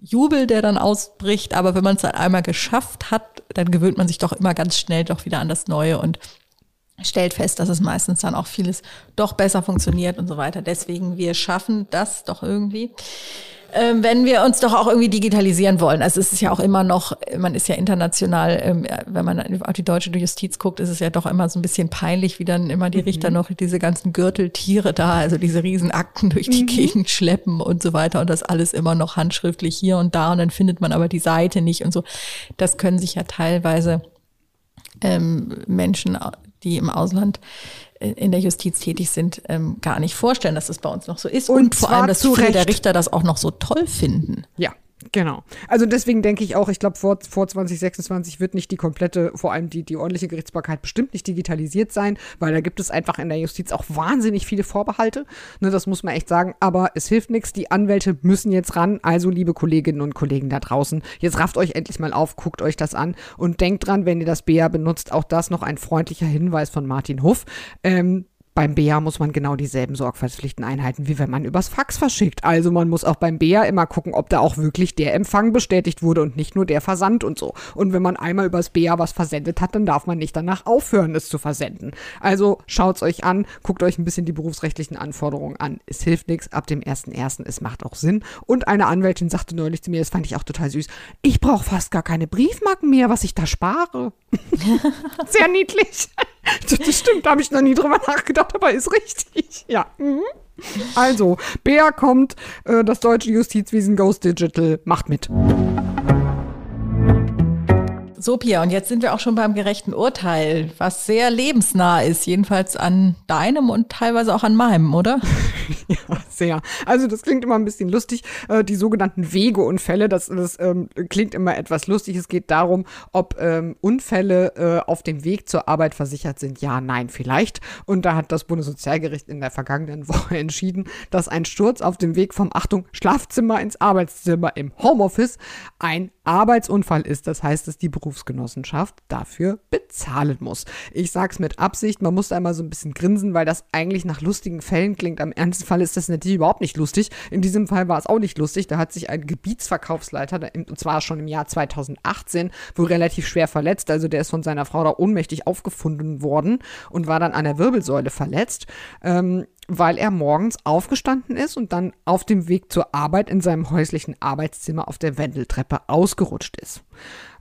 Jubel, der dann ausbricht. Aber wenn man es dann einmal geschafft hat, dann gewöhnt man sich doch immer ganz schnell doch wieder an das Neue und stellt fest, dass es meistens dann auch vieles doch besser funktioniert und so weiter. Deswegen, wir schaffen das doch irgendwie ähm, wenn wir uns doch auch irgendwie digitalisieren wollen. Also es ist ja auch immer noch, man ist ja international, ähm, wenn man auf die deutsche Justiz guckt, ist es ja doch immer so ein bisschen peinlich, wie dann immer die Richter mhm. noch diese ganzen Gürteltiere da, also diese Riesenakten durch die mhm. Gegend schleppen und so weiter und das alles immer noch handschriftlich hier und da und dann findet man aber die Seite nicht und so. Das können sich ja teilweise ähm, Menschen, die im Ausland in der Justiz tätig sind, ähm, gar nicht vorstellen, dass das bei uns noch so ist. Und, und vor allem, dass viele der Richter das auch noch so toll finden. Ja, Genau. Also deswegen denke ich auch, ich glaube, vor, vor 2026 wird nicht die komplette, vor allem die, die ordentliche Gerichtsbarkeit bestimmt nicht digitalisiert sein, weil da gibt es einfach in der Justiz auch wahnsinnig viele Vorbehalte. Ne, das muss man echt sagen. Aber es hilft nichts. Die Anwälte müssen jetzt ran. Also, liebe Kolleginnen und Kollegen da draußen, jetzt rafft euch endlich mal auf, guckt euch das an und denkt dran, wenn ihr das BA benutzt, auch das noch ein freundlicher Hinweis von Martin Huff. Ähm, beim BA muss man genau dieselben Sorgfaltspflichten einhalten, wie wenn man übers Fax verschickt. Also man muss auch beim BA immer gucken, ob da auch wirklich der Empfang bestätigt wurde und nicht nur der Versand und so. Und wenn man einmal übers BA was versendet hat, dann darf man nicht danach aufhören, es zu versenden. Also schaut's euch an, guckt euch ein bisschen die berufsrechtlichen Anforderungen an. Es hilft nichts ab dem 1.1., es macht auch Sinn. Und eine Anwältin sagte neulich zu mir, das fand ich auch total süß, ich brauche fast gar keine Briefmarken mehr, was ich da spare. *laughs* Sehr niedlich. *laughs* *laughs* Das stimmt, da habe ich noch nie drüber nachgedacht, aber ist richtig. Ja. Mhm. Also, Bea kommt, äh, das deutsche Justizwesen Ghost Digital macht mit. So, Pia, und jetzt sind wir auch schon beim gerechten Urteil, was sehr lebensnah ist, jedenfalls an deinem und teilweise auch an meinem, oder? *laughs* *laughs* ja, sehr. Also das klingt immer ein bisschen lustig. Äh, die sogenannten Wegeunfälle, das, das ähm, klingt immer etwas lustig. Es geht darum, ob ähm, Unfälle äh, auf dem Weg zur Arbeit versichert sind. Ja, nein, vielleicht. Und da hat das Bundessozialgericht in der vergangenen *laughs* Woche entschieden, dass ein Sturz auf dem Weg vom, Achtung, Schlafzimmer ins Arbeitszimmer im Homeoffice ein Arbeitsunfall ist. Das heißt, dass die Berufsgenossenschaft dafür bezahlen muss. Ich sage es mit Absicht, man muss da immer so ein bisschen grinsen, weil das eigentlich nach lustigen Fällen klingt. Am ernsten Fall ist das natürlich überhaupt nicht lustig. In diesem Fall war es auch nicht lustig. Da hat sich ein Gebietsverkaufsleiter, und zwar schon im Jahr 2018, wohl relativ schwer verletzt. Also der ist von seiner Frau da ohnmächtig aufgefunden worden und war dann an der Wirbelsäule verletzt. Ähm, weil er morgens aufgestanden ist und dann auf dem Weg zur Arbeit in seinem häuslichen Arbeitszimmer auf der Wendeltreppe ausgerutscht ist.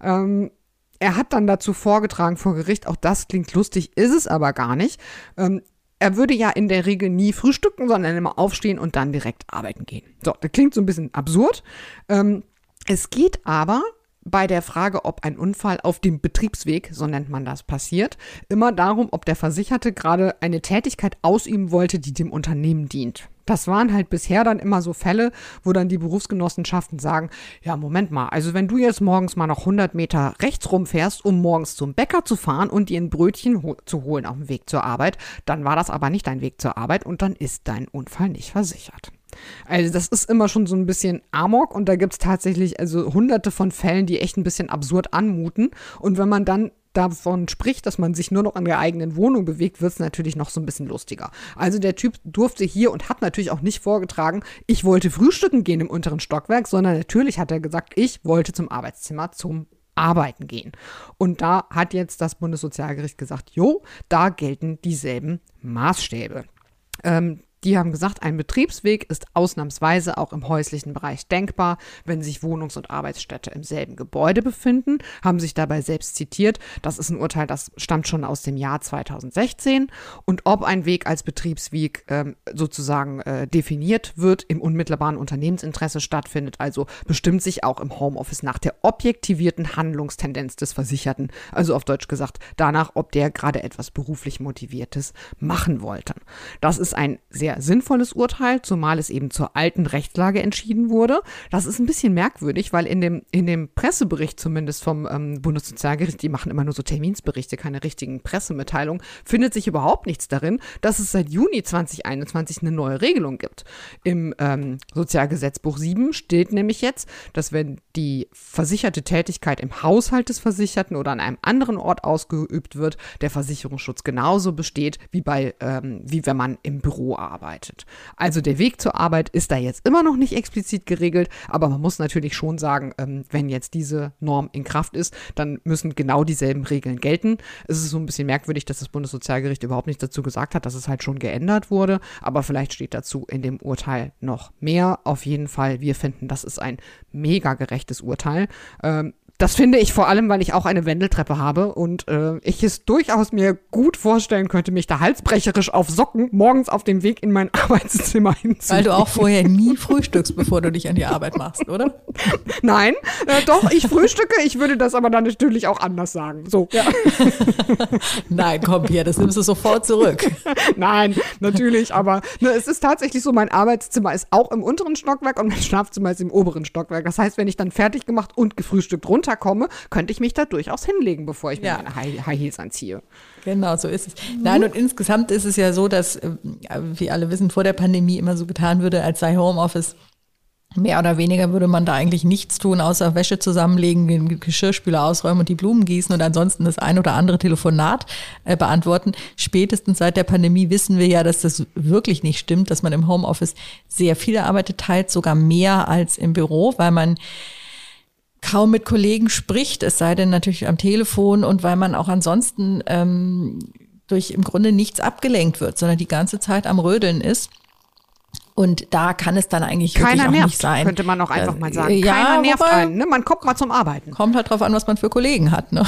Ähm, er hat dann dazu vorgetragen vor Gericht, auch das klingt lustig, ist es aber gar nicht. Ähm, er würde ja in der Regel nie frühstücken, sondern immer aufstehen und dann direkt arbeiten gehen. So, das klingt so ein bisschen absurd. Ähm, es geht aber bei der Frage, ob ein Unfall auf dem Betriebsweg, so nennt man das, passiert, immer darum, ob der Versicherte gerade eine Tätigkeit ausüben wollte, die dem Unternehmen dient. Das waren halt bisher dann immer so Fälle, wo dann die Berufsgenossenschaften sagen, ja, Moment mal, also wenn du jetzt morgens mal noch 100 Meter rechts rumfährst, um morgens zum Bäcker zu fahren und dir ein Brötchen ho zu holen auf dem Weg zur Arbeit, dann war das aber nicht dein Weg zur Arbeit und dann ist dein Unfall nicht versichert. Also das ist immer schon so ein bisschen Amok und da gibt es tatsächlich also hunderte von Fällen, die echt ein bisschen absurd anmuten. Und wenn man dann davon spricht, dass man sich nur noch in der eigenen Wohnung bewegt, wird es natürlich noch so ein bisschen lustiger. Also der Typ durfte hier und hat natürlich auch nicht vorgetragen, ich wollte frühstücken gehen im unteren Stockwerk, sondern natürlich hat er gesagt, ich wollte zum Arbeitszimmer zum Arbeiten gehen. Und da hat jetzt das Bundessozialgericht gesagt, jo, da gelten dieselben Maßstäbe. Ähm, die haben gesagt, ein Betriebsweg ist ausnahmsweise auch im häuslichen Bereich denkbar, wenn sich Wohnungs- und Arbeitsstätte im selben Gebäude befinden, haben sich dabei selbst zitiert. Das ist ein Urteil, das stammt schon aus dem Jahr 2016. Und ob ein Weg als Betriebsweg ähm, sozusagen äh, definiert wird, im unmittelbaren Unternehmensinteresse stattfindet, also bestimmt sich auch im Homeoffice nach der objektivierten Handlungstendenz des Versicherten, also auf Deutsch gesagt, danach, ob der gerade etwas beruflich Motiviertes machen wollte. Das ist ein sehr sehr sinnvolles Urteil, zumal es eben zur alten Rechtslage entschieden wurde. Das ist ein bisschen merkwürdig, weil in dem, in dem Pressebericht zumindest vom ähm, Bundessozialgericht, die machen immer nur so Terminsberichte, keine richtigen Pressemitteilungen, findet sich überhaupt nichts darin, dass es seit Juni 2021 eine neue Regelung gibt. Im ähm, Sozialgesetzbuch 7 steht nämlich jetzt, dass wenn die versicherte Tätigkeit im Haushalt des Versicherten oder an einem anderen Ort ausgeübt wird, der Versicherungsschutz genauso besteht wie bei, ähm, wie wenn man im Büro arbeitet arbeitet. Also der Weg zur Arbeit ist da jetzt immer noch nicht explizit geregelt, aber man muss natürlich schon sagen, ähm, wenn jetzt diese Norm in Kraft ist, dann müssen genau dieselben Regeln gelten. Es ist so ein bisschen merkwürdig, dass das Bundessozialgericht überhaupt nichts dazu gesagt hat, dass es halt schon geändert wurde, aber vielleicht steht dazu in dem Urteil noch mehr. Auf jeden Fall, wir finden, das ist ein mega gerechtes Urteil. Ähm, das finde ich vor allem, weil ich auch eine Wendeltreppe habe und äh, ich es durchaus mir gut vorstellen könnte, mich da halsbrecherisch auf Socken morgens auf dem Weg in mein *laughs* Arbeitszimmer hinzuziehen. Weil du auch vorher nie frühstückst, bevor du dich an die Arbeit machst, oder? *laughs* Nein, äh, doch, ich frühstücke, ich würde das aber dann natürlich auch anders sagen. So, ja. *laughs* Nein, komm, Pia, das nimmst du sofort zurück. Nein, natürlich, aber ne, es ist tatsächlich so, mein Arbeitszimmer ist auch im unteren Stockwerk und mein Schlafzimmer ist im oberen Stockwerk. Das heißt, wenn ich dann fertig gemacht und gefrühstückt runter runterkomme, könnte ich mich da durchaus hinlegen, bevor ich ja. mir meine High, Heels anziehe. Genau, so ist es. Nein, und insgesamt ist es ja so, dass, äh, wie alle wissen, vor der Pandemie immer so getan würde, als sei Homeoffice Mehr oder weniger würde man da eigentlich nichts tun, außer Wäsche zusammenlegen, den Geschirrspüler ausräumen und die Blumen gießen und ansonsten das ein oder andere Telefonat äh, beantworten. Spätestens seit der Pandemie wissen wir ja, dass das wirklich nicht stimmt, dass man im Homeoffice sehr viel arbeitet, teils sogar mehr als im Büro, weil man kaum mit Kollegen spricht, es sei denn natürlich am Telefon und weil man auch ansonsten ähm, durch im Grunde nichts abgelenkt wird, sondern die ganze Zeit am Rödeln ist. Und da kann es dann eigentlich Keiner wirklich nervt, nicht sein. Könnte man auch einfach äh, mal sagen. Ja, Keiner nervt einen. Ne? Man kommt mal zum Arbeiten. Kommt halt drauf an, was man für Kollegen hat. Ne? *laughs*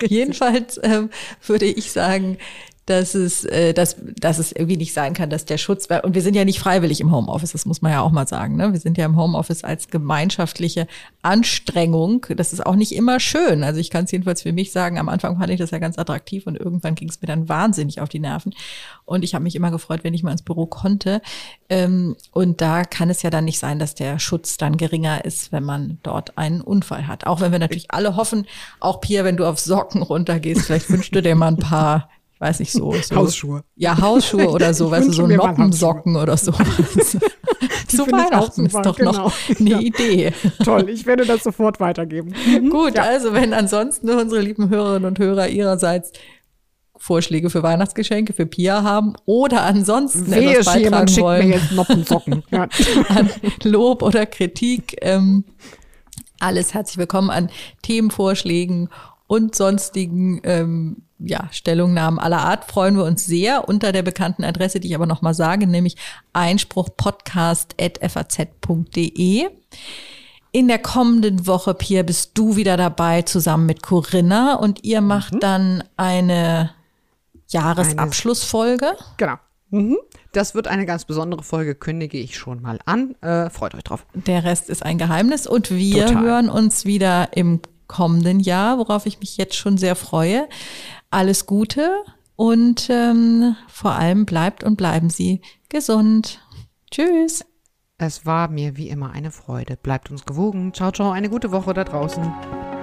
*laughs* Jedenfalls ähm, würde ich sagen, dass es, äh, dass, dass es irgendwie nicht sein kann, dass der Schutz, und wir sind ja nicht freiwillig im Homeoffice, das muss man ja auch mal sagen. Ne? Wir sind ja im Homeoffice als gemeinschaftliche Anstrengung. Das ist auch nicht immer schön. Also ich kann es jedenfalls für mich sagen, am Anfang fand ich das ja ganz attraktiv und irgendwann ging es mir dann wahnsinnig auf die Nerven. Und ich habe mich immer gefreut, wenn ich mal ins Büro konnte. Ähm, und da kann es ja dann nicht sein, dass der Schutz dann geringer ist, wenn man dort einen Unfall hat. Auch wenn wir natürlich alle hoffen, auch Pia, wenn du auf Socken runtergehst, vielleicht wünschst du dir mal ein paar weiß ich so, so. Hausschuhe. Ja, Hausschuhe oder so, weißt du, so Noppensocken oder so. *laughs* Zu Weihnachten ist doch genau. noch eine ja. Idee. *laughs* Toll, ich werde das sofort weitergeben. Mhm. Gut, ja. also wenn ansonsten unsere lieben Hörerinnen und Hörer ihrerseits Vorschläge für Weihnachtsgeschenke für Pia haben oder ansonsten Wehe, etwas beitragen wollen. Mir jetzt Noppensocken. *laughs* Ja. an Lob oder Kritik. Ähm, alles herzlich willkommen an Themenvorschlägen und sonstigen ähm, ja, Stellungnahmen aller Art freuen wir uns sehr unter der bekannten Adresse, die ich aber nochmal sage, nämlich einspruchpodcast.faz.de. In der kommenden Woche, Pia, bist du wieder dabei zusammen mit Corinna und ihr macht mhm. dann eine Jahresabschlussfolge. Genau. Mhm. Das wird eine ganz besondere Folge, kündige ich schon mal an. Äh, freut euch drauf. Der Rest ist ein Geheimnis und wir Total. hören uns wieder im kommenden Jahr, worauf ich mich jetzt schon sehr freue. Alles Gute und ähm, vor allem bleibt und bleiben Sie gesund. Tschüss. Es war mir wie immer eine Freude. Bleibt uns gewogen. Ciao, ciao. Eine gute Woche da draußen.